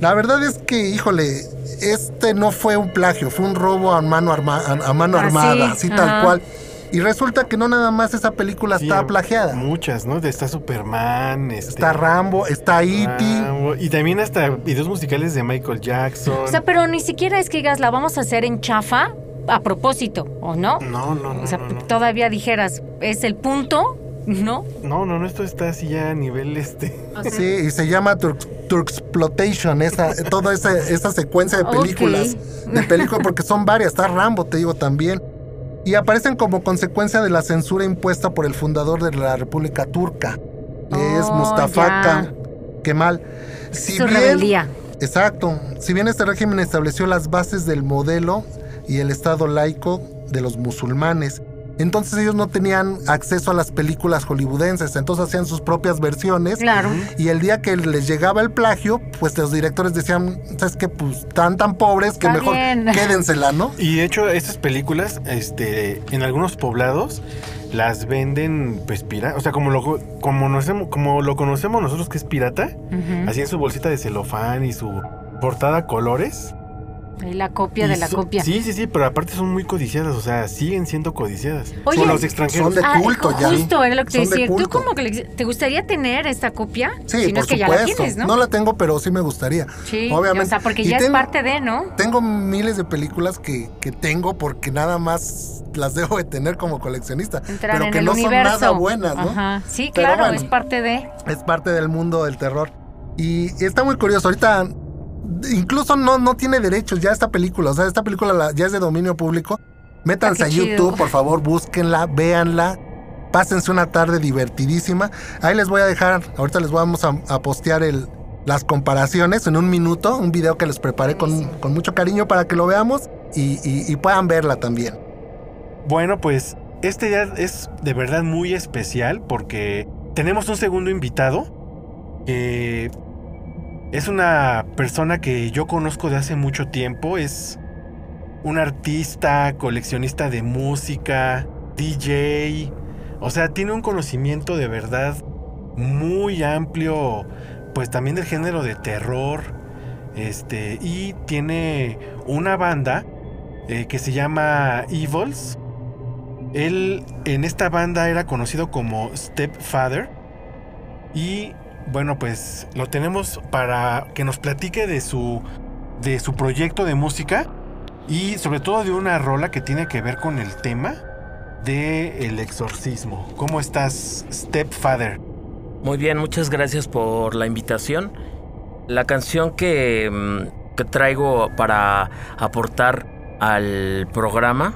[SPEAKER 4] La verdad es que, híjole, este no fue un plagio, fue un robo a mano, arma- a, a mano
[SPEAKER 1] Ah,
[SPEAKER 4] armada,
[SPEAKER 1] sí,
[SPEAKER 4] así tal cual. Y resulta que no nada más esa película
[SPEAKER 2] Sí,
[SPEAKER 4] está plagiada.
[SPEAKER 2] Muchas, ¿no? Está Superman, este,
[SPEAKER 4] Está Rambo, está E.T.
[SPEAKER 2] Rambo, y también hasta videos musicales de Michael Jackson.
[SPEAKER 1] O sea, pero ni siquiera es que digas, la vamos a hacer en chafa a propósito, ¿o no?
[SPEAKER 2] no, no, no,
[SPEAKER 1] O sea,
[SPEAKER 2] no, no.
[SPEAKER 1] todavía dijeras, es el punto, ¿no?
[SPEAKER 2] No, no, no, esto está así ya a nivel este.
[SPEAKER 4] Sí, y se llama Turks Turksploitation, esa, toda esa, esa secuencia de películas. De películas, porque son varias, está Rambo, te digo también. Y aparecen como consecuencia de la censura impuesta por el fundador de la República Turca, que es
[SPEAKER 1] Oh,
[SPEAKER 4] Mustafa Kemal. Si
[SPEAKER 1] Su
[SPEAKER 4] bien-
[SPEAKER 1] rebeldía.
[SPEAKER 4] Exacto. Si bien este régimen estableció las bases del modelo y el Estado laico de los musulmanes, entonces ellos no tenían acceso a las películas hollywoodenses, entonces hacían sus propias versiones.
[SPEAKER 1] Claro.
[SPEAKER 4] Y el día que les llegaba el plagio, pues los directores decían, ¿sabes qué? Pues están tan pobres que
[SPEAKER 1] Está
[SPEAKER 4] mejor
[SPEAKER 1] bien.
[SPEAKER 4] quédensela, ¿no?
[SPEAKER 2] Y de hecho, estas películas, este, en algunos poblados, las venden, pues, pirata. O sea, como lo, como, nos como lo conocemos nosotros que es pirata,
[SPEAKER 1] Ujú.
[SPEAKER 2] así en su bolsita de celofán y su portada colores.
[SPEAKER 1] Ahí la copia
[SPEAKER 2] Y
[SPEAKER 1] de la
[SPEAKER 2] son-
[SPEAKER 1] copia.
[SPEAKER 2] Sí, sí, sí, pero aparte son muy codiciadas, o sea, siguen siendo codiciadas.
[SPEAKER 1] Oye,
[SPEAKER 2] por los extranjeros.
[SPEAKER 4] son de
[SPEAKER 1] Ah,
[SPEAKER 4] culto ya.
[SPEAKER 1] Justo, era lo que te
[SPEAKER 4] Son de
[SPEAKER 1] decía. ¿Tú cómo que le- te gustaría tener esta copia?
[SPEAKER 4] Sí,
[SPEAKER 1] si no
[SPEAKER 4] por
[SPEAKER 1] es que ya
[SPEAKER 4] supuesto.
[SPEAKER 1] la tienes, ¿no?
[SPEAKER 4] la tengo, pero sí me gustaría.
[SPEAKER 1] Sí,
[SPEAKER 4] obviamente.
[SPEAKER 1] O sea, porque
[SPEAKER 4] Y
[SPEAKER 1] ya es
[SPEAKER 4] tengo-
[SPEAKER 1] parte de, ¿no?
[SPEAKER 4] Tengo miles de películas que, que tengo porque nada más las debo de tener como coleccionista.
[SPEAKER 1] Entrar
[SPEAKER 4] pero
[SPEAKER 1] en
[SPEAKER 4] que
[SPEAKER 1] el
[SPEAKER 4] no
[SPEAKER 1] universo.
[SPEAKER 4] son nada buenas, ¿no?
[SPEAKER 1] Ajá. Sí,
[SPEAKER 4] Pero
[SPEAKER 1] claro,
[SPEAKER 4] bueno.
[SPEAKER 1] es parte de.
[SPEAKER 4] es parte del mundo del terror. Y está muy curioso. Ahorita incluso no, no tiene derechos ya esta película. O sea, esta película la- ya es de dominio público. Métanse
[SPEAKER 1] Ah,
[SPEAKER 4] a
[SPEAKER 1] chido.
[SPEAKER 4] YouTube, por favor, búsquenla, véanla. Pásense una tarde divertidísima. Ahí les voy a dejar, ahorita les vamos a, a postear el, las comparaciones en un minuto, un video que les preparé con, con mucho cariño para que lo veamos y, y- y puedan verla también.
[SPEAKER 2] Bueno, pues este día es de verdad muy especial porque tenemos un segundo invitado que es una persona que yo conozco de hace mucho tiempo, es un artista, coleccionista de música, DJ, o sea, tiene un conocimiento de verdad muy amplio, pues también del género de terror, este, y tiene una banda eh, que se llama Evils. Él en esta banda era conocido como Stepfather. Y bueno, pues lo tenemos para que nos platique de su, de su proyecto de música y sobre todo de una rola que tiene que ver con el tema de el exorcismo. ¿Cómo estás, Stepfather?
[SPEAKER 6] Muy bien, muchas gracias por la invitación. La canción que, mm, que traigo para aportar al programa,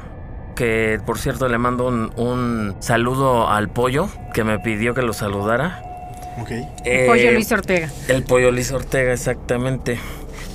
[SPEAKER 6] que por cierto le mando un, un saludo al pollo que me pidió que lo saludara.
[SPEAKER 1] El pollo Luis Ortega.
[SPEAKER 6] El pollo Luis Ortega, exactamente.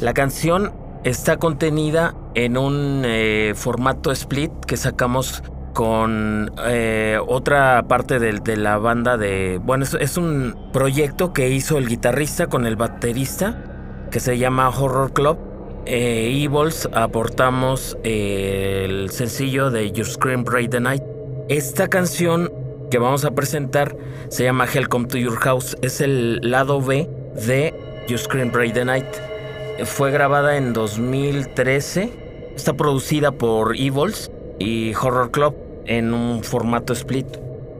[SPEAKER 6] La canción está contenida en un eh, formato split que sacamos con eh, otra parte del- de, la banda de... Bueno, es, es un proyecto que hizo el guitarrista con el baterista que se llama Horror Club. Eh, Evils aportamos eh, el sencillo de Your Scream Break the Night. Esta canción que vamos a presentar se llama Hell Come to Your House. Es el lado B de You Scream Break the Night. Fue grabada en 2013. Está producida por Evils y Horror Club en un formato split.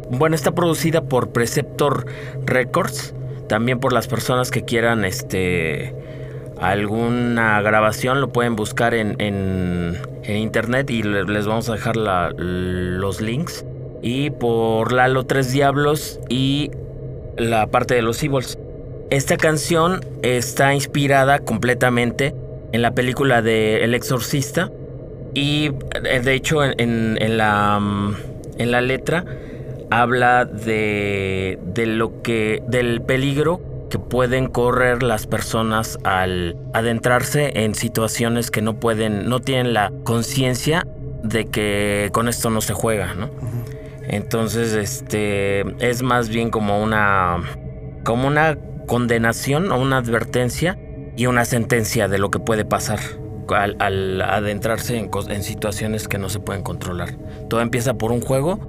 [SPEAKER 6] Bueno, está producida por Preceptor Records. También por las personas que quieran este alguna grabación lo pueden buscar en, en- en internet y le- les vamos a dejar la- los links. Y por Lalo Tres Diablos y la parte de los Evils. Esta canción está inspirada completamente en la película de El Exorcista. Y eh, de hecho en, en- en la, mm, en la letra habla de, de lo que. del peligro que pueden correr las personas al adentrarse en situaciones que no pueden. no tienen la conciencia de que con esto no se juega, ¿no? Entonces, este es más bien como una como una condenación o una advertencia y una sentencia de lo que puede pasar al, al adentrarse en situaciones que no se pueden controlar. Todo empieza por un juego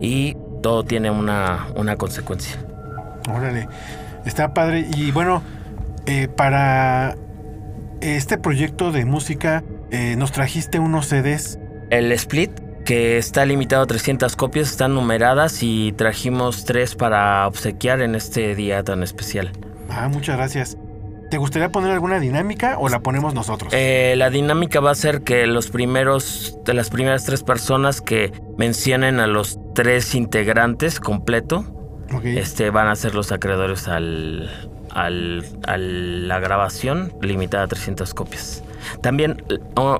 [SPEAKER 6] y todo tiene una, una consecuencia.
[SPEAKER 2] Órale. Está padre. Y bueno, eh, para este proyecto de música eh, nos trajiste unos CDs.
[SPEAKER 6] El split, que está limitado a 300 copias, están numeradas y trajimos tres para obsequiar en este día tan especial.
[SPEAKER 2] Ah, muchas gracias. ¿Te gustaría poner alguna dinámica o la ponemos nosotros?
[SPEAKER 6] Eh, la dinámica va a ser que los primeros, de las primeras tres personas que mencionen a los tres integrantes completo, este, van a ser los acreedores al, al- a la grabación limitada a 300 copias. También,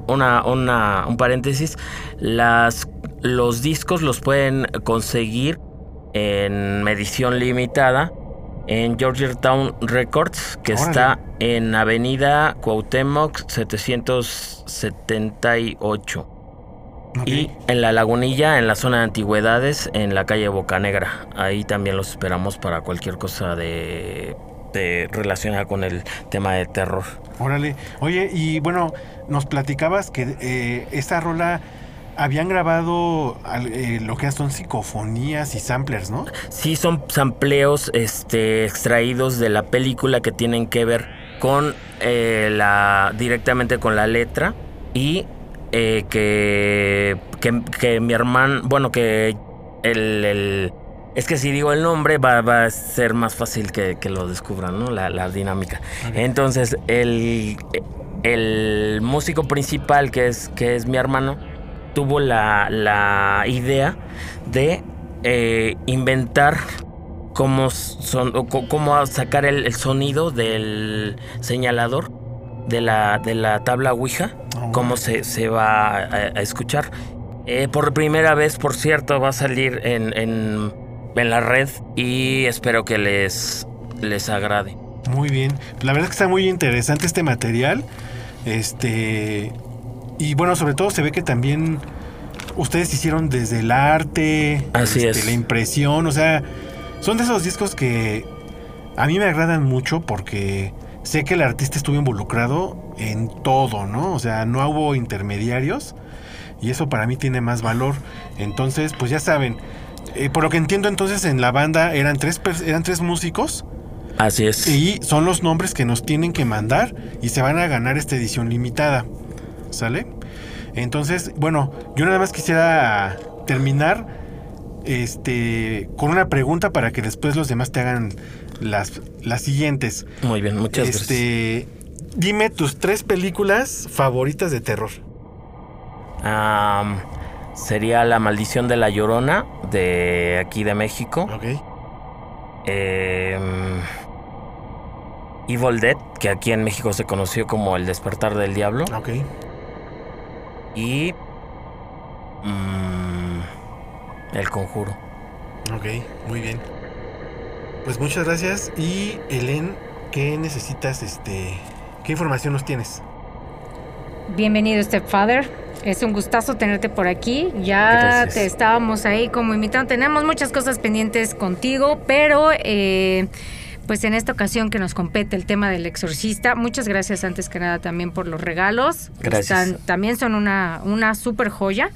[SPEAKER 6] una, una- un paréntesis, las, los discos los pueden conseguir en edición limitada en Georgetown Records, que
[SPEAKER 2] Órale.
[SPEAKER 6] está en Avenida Cuauhtémoc 778.
[SPEAKER 2] Ok.
[SPEAKER 6] Y en la lagunilla, en la zona de antigüedades, en la calle Bocanegra. Ahí también los esperamos para cualquier cosa de, de relacionada con el tema de terror.
[SPEAKER 2] Órale. Oye, y bueno, nos platicabas que eh, esta rola habían grabado al- eh, lo que son psicofonías y samplers, ¿no?
[SPEAKER 6] Sí, son sampleos este, extraídos de la película que tienen que ver con eh, la directamente con la letra y eh, que, que, que mi hermano, bueno, que el, el- es que si digo el nombre va, va a ser más fácil que, que lo descubran, ¿no? La, la dinámica. Entonces, el, el músico principal, que es, que es mi hermano, tuvo la, la idea de eh, inventar cómo, son, cómo sacar el, el sonido del señalador de la, de la tabla Ouija,
[SPEAKER 2] Oh.
[SPEAKER 6] cómo se, se va a, a escuchar. Eh, por primera vez, por cierto, va a salir en, en, en la red y espero que les, les agrade.
[SPEAKER 2] Muy bien. La verdad es que está muy interesante este material. Este. Y bueno, sobre todo se ve que también ustedes hicieron desde el arte,
[SPEAKER 6] Así
[SPEAKER 2] este,
[SPEAKER 6] es.
[SPEAKER 2] la impresión, o sea, son de esos discos que a mí me agradan mucho porque sé que el artista estuvo involucrado en todo, ¿no? O sea, no hubo intermediarios y eso para mí tiene más valor. Entonces, pues ya saben, eh, por lo que entiendo entonces en la banda eran tres, eran tres músicos.
[SPEAKER 6] Así es.
[SPEAKER 2] Y son los nombres que nos tienen que mandar y se van a ganar esta edición limitada. ¿Sale? Entonces, bueno, yo nada más quisiera terminar este con una pregunta para que después los demás te hagan las, las siguientes.
[SPEAKER 6] Muy bien, muchas gracias.
[SPEAKER 2] este, dime tus tres películas favoritas de terror.
[SPEAKER 6] Am, sería La Maldición de la Llorona de aquí de México.
[SPEAKER 2] Ok.
[SPEAKER 6] Em, Evil Dead, que aquí en México se conoció como El Despertar del Diablo.
[SPEAKER 2] Ok.
[SPEAKER 6] Y. mm, el Conjuro.
[SPEAKER 2] Ok. Muy bien. Pues muchas gracias. Y Helen, ¿qué necesitas? Este, ¿Qué información nos tienes?
[SPEAKER 1] Bienvenido, Stepfather. Es un gustazo tenerte por aquí. Ya
[SPEAKER 6] Gracias.
[SPEAKER 1] te estábamos ahí como invitado. Tenemos muchas cosas pendientes contigo, pero eh, pues en esta ocasión que nos compete el tema del exorcista, muchas gracias antes que nada también por los regalos.
[SPEAKER 6] Gracias.
[SPEAKER 1] Están- también son una, una super joya.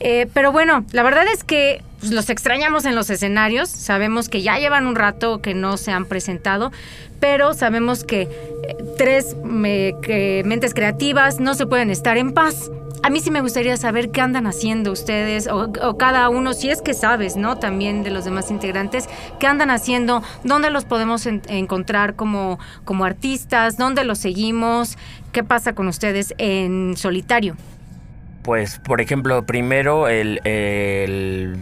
[SPEAKER 1] Eh, pero bueno, la verdad es que pues, los extrañamos en los escenarios. Sabemos que ya llevan un rato que no se han presentado, pero sabemos que eh, tres me- que mentes creativas no se pueden estar en paz. A mí sí me gustaría saber qué andan haciendo ustedes o, cada uno, si es que sabes, ¿no? También de los demás integrantes, qué andan haciendo, dónde los podemos en- encontrar como, como artistas, dónde los seguimos, qué pasa con ustedes en solitario.
[SPEAKER 6] Pues, por ejemplo, primero el,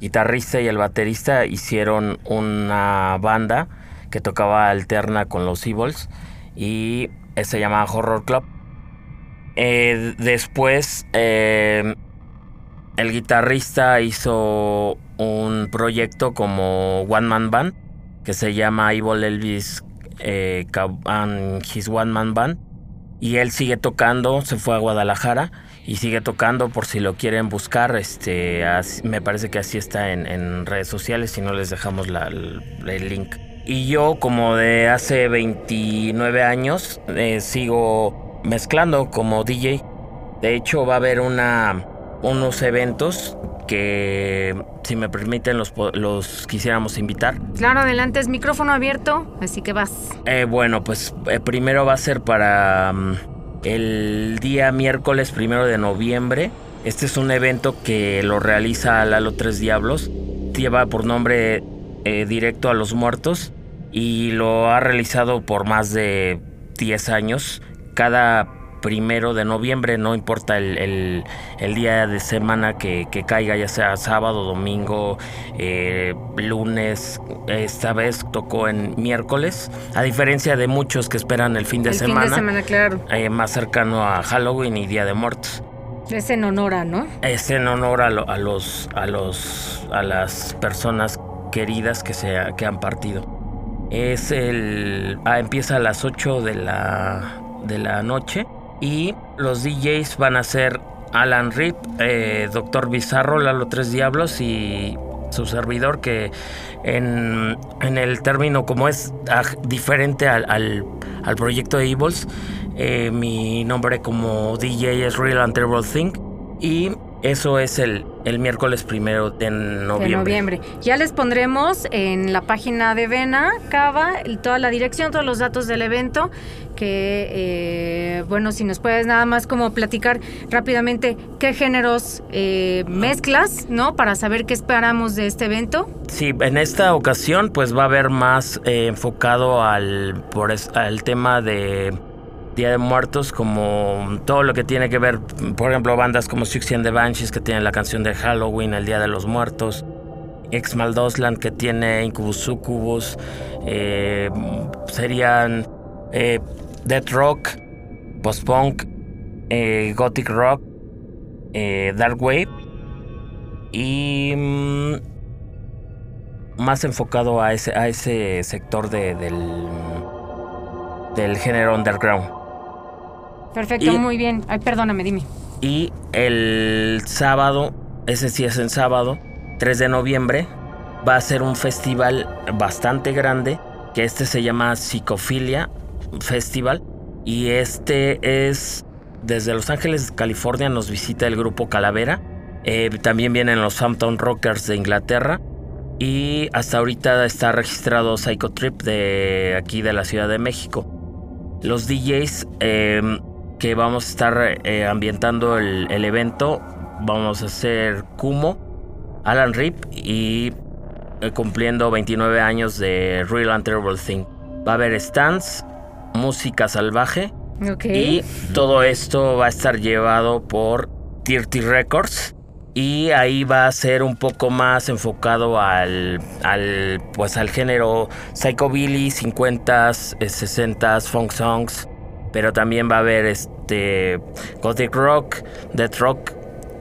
[SPEAKER 6] guitarrista y el baterista hicieron una banda que tocaba alterna con los Evils y eh, se llamaba Horror Club. Eh, después, eh, el guitarrista hizo un proyecto como One Man Band que se llama Evil Elvis eh, His One Man Band. Y él sigue tocando, se fue a Guadalajara y sigue tocando por si lo quieren buscar. Este, me parece que así está en, redes sociales, si no les dejamos la- el, el link. Y yo, como de hace 29 años, eh, sigo mezclando como DJ. De hecho, va a haber una, unos eventos que, si me permiten, los, quisiéramos invitar.
[SPEAKER 1] Claro, adelante, es micrófono abierto, así que vas.
[SPEAKER 6] Eh, bueno, pues eh, primero va a ser para mm, el día miércoles primero de noviembre. Este es un evento que lo realiza Lalo Tres Diablos. Lleva por nombre eh, Directo a los Muertos y lo ha realizado por más de 10 años. Cada primero de noviembre, no importa el, el- el día de semana que, que caiga, ya sea sábado, domingo, eh, lunes, esta vez tocó en miércoles, a diferencia de muchos que esperan el fin de
[SPEAKER 1] el
[SPEAKER 6] semana,
[SPEAKER 1] fin de semana, claro.
[SPEAKER 6] eh, más cercano a Halloween y Día de Muertos.
[SPEAKER 1] Es en honor a, ¿no?
[SPEAKER 6] Es en honor a, lo- a los a los a las personas queridas que se que han partido. Es el ah, empieza a las 8 de la de la noche y los DJs van a ser Alan Rip, eh, Doctor Bizarro, Lalo Tres Diablos y su servidor que en, en el término como es diferente al, al, al proyecto de Evils, eh, mi nombre como DJ es Real and Terrible Thing y eso es el, el miércoles primero de noviembre.
[SPEAKER 1] De noviembre. Ya les pondremos en la página de Vena, Cava, toda la dirección, todos los datos del evento. Que, eh, bueno, si nos puedes nada más como platicar rápidamente qué géneros eh, mezclas, ¿no? Para saber qué esperamos de este evento.
[SPEAKER 6] Sí, en esta ocasión pues va a haber más eh, enfocado al, por es- al tema de Día de Muertos, como todo lo que tiene que ver, por ejemplo, bandas como Six and the Banshees que tienen la canción de Halloween, el Día de los Muertos, Ex Maldosland que tiene Incubus Succubus, eh, serían eh, Death Rock, Post-Punk, eh, Gothic Rock, eh, Dark Wave y... mm, más enfocado a ese, a ese sector de- del, del género underground.
[SPEAKER 1] Perfecto,
[SPEAKER 6] Y-
[SPEAKER 1] muy bien. Ay, perdóname, dime.
[SPEAKER 6] Y el sábado, ese sí es en sábado, 3 de noviembre, va a ser un festival bastante grande, que este se llama Psicofilia Festival. Y este es desde Los Ángeles, California, nos visita el grupo Calavera. Eh, también vienen los Hampton Rockers de Inglaterra. Y hasta ahorita está registrado Psycho Trip de aquí de la Ciudad de México. Los DJs eh, que vamos a estar eh, ambientando el, el evento, vamos a hacer Kumo, Alan Rip y eh, cumpliendo 29 años de Real and Terrible Thing. Va a haber stands, música salvaje y todo esto va a estar llevado por Dirty Records. Y ahí va a ser un poco más enfocado al, al, pues al género psychobilly, 50s, eh, 60s, funk songs. Pero también va a haber este gothic rock, death rock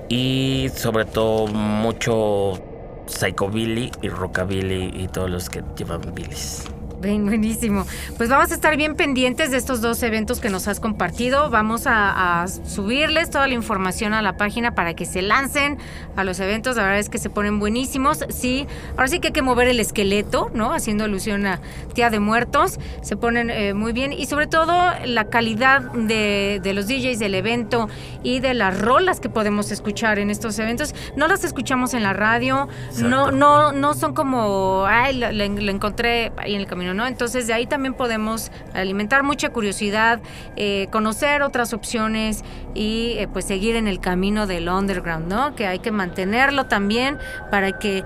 [SPEAKER 6] y sobre todo mucho psychobilly y rockabilly y todos los que llevan billys.
[SPEAKER 1] Bien, buenísimo. Pues vamos a estar bien pendientes de estos dos eventos que nos has compartido. Vamos a, a subirles toda la información a la página para que se lancen a los eventos. La verdad es que se ponen buenísimos. Sí, ahora sí que hay que mover el esqueleto, ¿no? Haciendo alusión a Tía de Muertos. Se ponen eh, muy bien. Y sobre todo la calidad de, de los DJs del evento y de las rolas que podemos escuchar en estos eventos. No las escuchamos en la radio. No, no, no son como, ay, la, la- la encontré ahí en el camino, ¿no? Entonces de ahí también podemos alimentar mucha curiosidad, eh, conocer otras opciones y eh, pues seguir en el camino del underground, ¿no? Que hay que mantenerlo también para que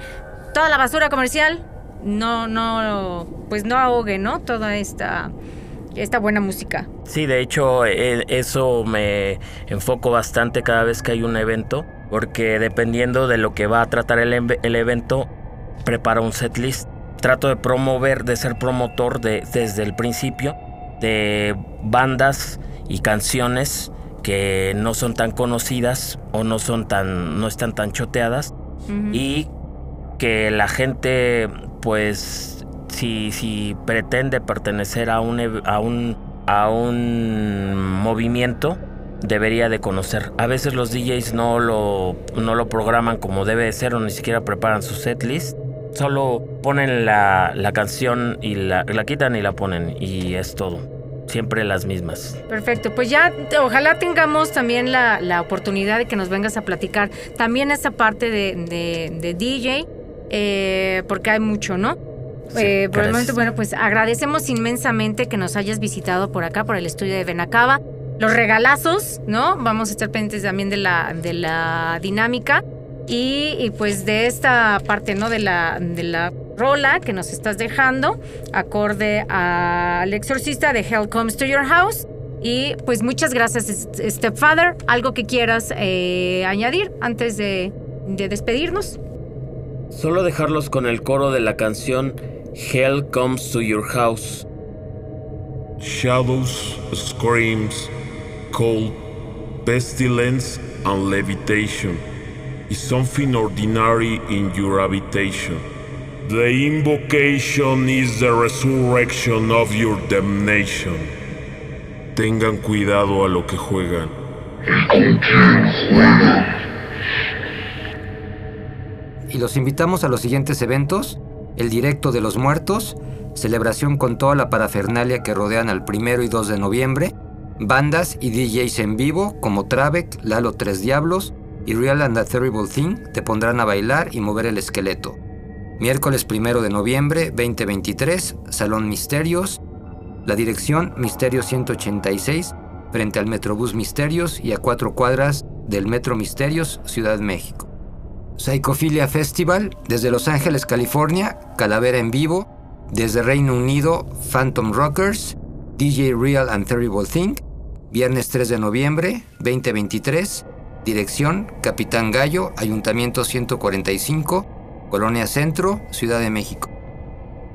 [SPEAKER 1] toda la basura comercial no, no, pues no ahogue, ¿no? Toda esta, esta buena música.
[SPEAKER 6] Sí, de hecho, eso me enfoco bastante cada vez que hay un evento, porque dependiendo de lo que va a tratar el, el evento, preparo un setlist. Trato de promover, de ser promotor de, desde el principio de bandas y canciones que no son tan conocidas o no son tan, no están tan choteadas y que la gente pues si, si pretende pertenecer a un, a un a un movimiento debería de conocer. A veces los DJs no lo, no lo programan como debe de ser o ni siquiera preparan su setlist. Solo ponen la, la canción y la, la quitan y la ponen y es todo. Siempre las mismas.
[SPEAKER 1] Perfecto, pues ya ojalá tengamos también la, la oportunidad de que nos vengas a platicar también esa parte de, de- de DJ, eh, porque hay mucho, ¿no?
[SPEAKER 6] Sí,
[SPEAKER 1] Eh, por el momento, bueno, pues agradecemos inmensamente que nos hayas visitado por acá, por el estudio de Benacaba. Los regalazos, ¿no? Vamos a estar pendientes también de la, de la dinámica y, y, pues de esta parte, ¿no? De la, de la rola que nos estás dejando, acorde al exorcista de Hell Comes to Your House. Y pues muchas gracias, St- Stepfather. ¿Algo que quieras eh, añadir antes de, de despedirnos?
[SPEAKER 6] Solo dejarlos con el coro de la canción Hell Comes to Your House.
[SPEAKER 5] Shadows, screams, cold, pestilence, and levitation is something ordinary in your habitation. The invocation is the resurrection of your damnation. Tengan cuidado a lo que juegan.
[SPEAKER 3] Y los invitamos a los siguientes eventos, el directo de los muertos, celebración con toda la parafernalia que rodean al primero y 2 de noviembre, bandas y DJs en vivo como Travek, Lalo Tres Diablos y Real and the Terrible Thing te pondrán a bailar y mover el esqueleto. Miércoles primero de noviembre 2023, Salón Misterios, la dirección Misterio 186, frente al Metrobús Misterios y a cuatro cuadras del Metro Misterios, Ciudad México. Psychophilia Festival, desde Los Ángeles, California, Calavera en vivo, desde Reino Unido, Phantom Rockers, DJ Real and Terrible Thing, viernes 3 de noviembre 2023, dirección Capitán Gallo, Ayuntamiento 145, Colonia Centro, Ciudad de México.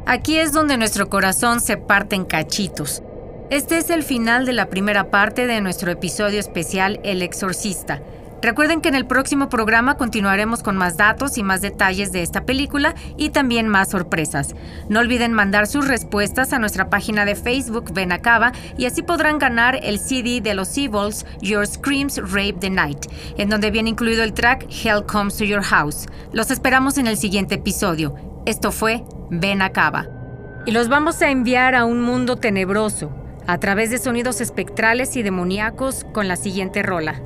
[SPEAKER 1] Aquí es donde nuestro corazón se parte en cachitos. Este es el final de la primera parte de nuestro episodio especial El Exorcista. Recuerden que en el próximo programa continuaremos con más datos y más detalles de esta película y también más sorpresas. No olviden mandar sus respuestas a nuestra página de Facebook Benacaba y así podrán ganar el CD de los Evils Your Screams Rape the Night, en donde viene incluido el track Hell Comes to Your House. Los esperamos en el siguiente episodio. Esto fue Benacaba. Y los vamos a enviar a un mundo tenebroso, a través de sonidos espectrales y demoníacos con la siguiente rola.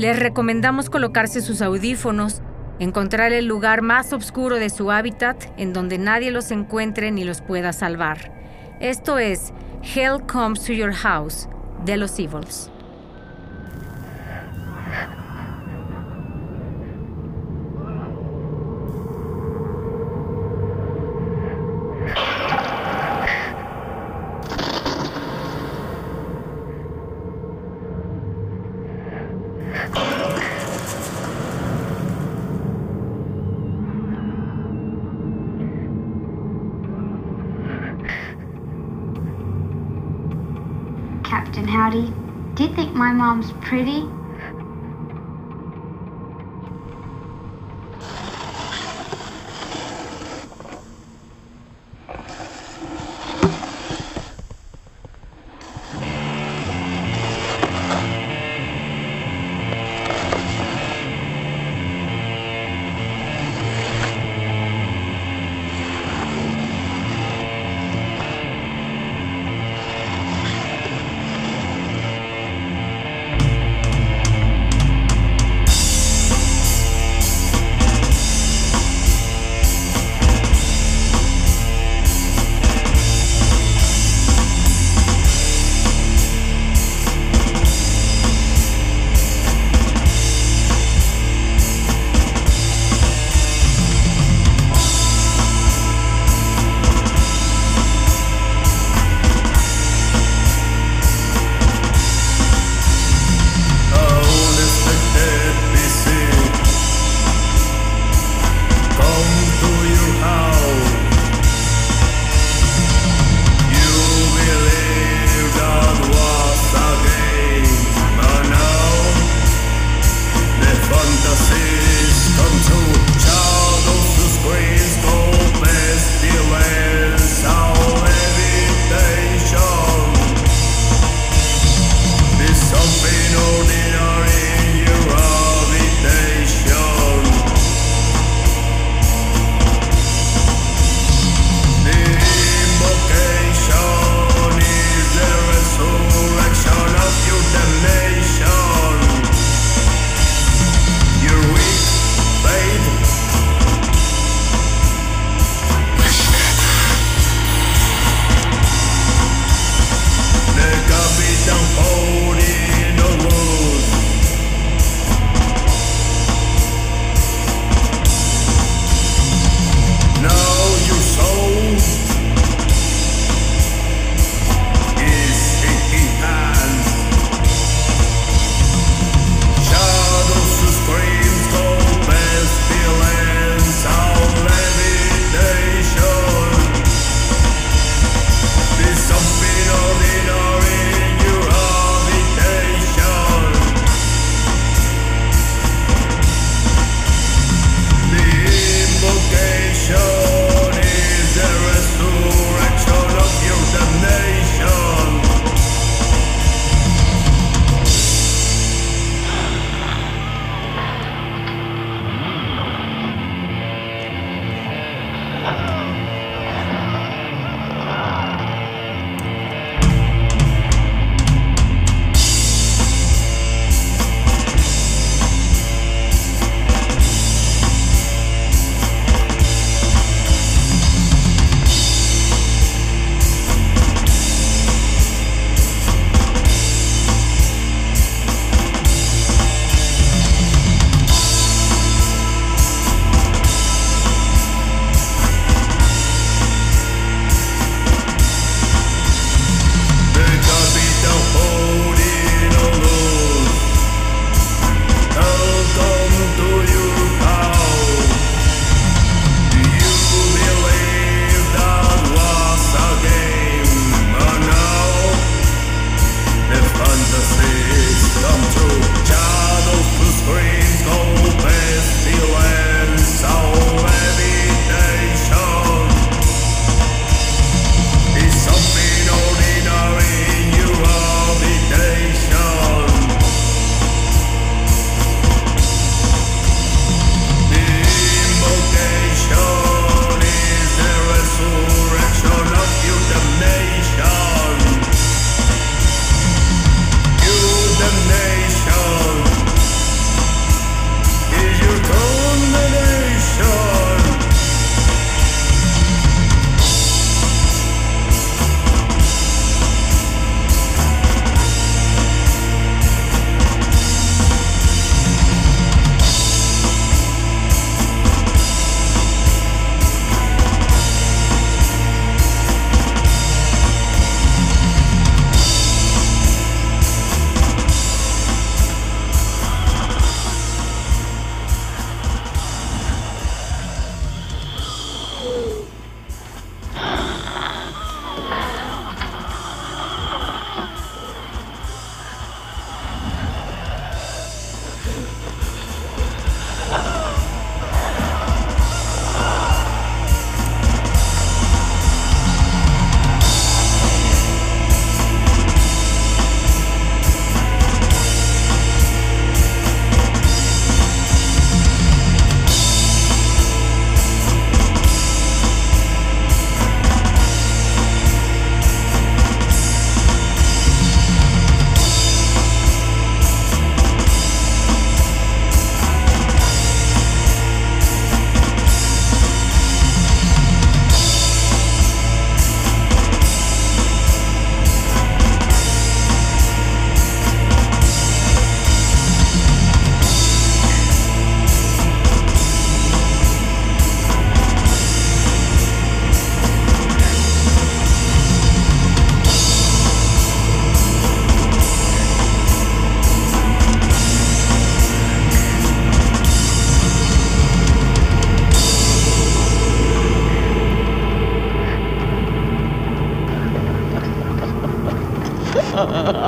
[SPEAKER 1] Les recomendamos colocarse sus audífonos, encontrar el lugar más oscuro de su hábitat en donde nadie los encuentre ni los pueda salvar. Esto es Hell Comes to Your House de los Evils.
[SPEAKER 7] Mom's pretty?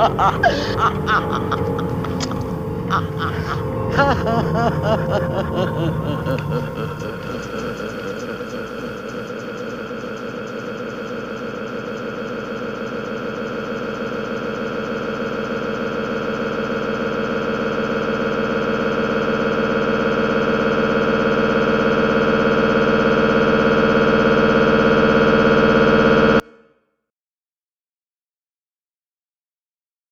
[SPEAKER 7] ha ha ha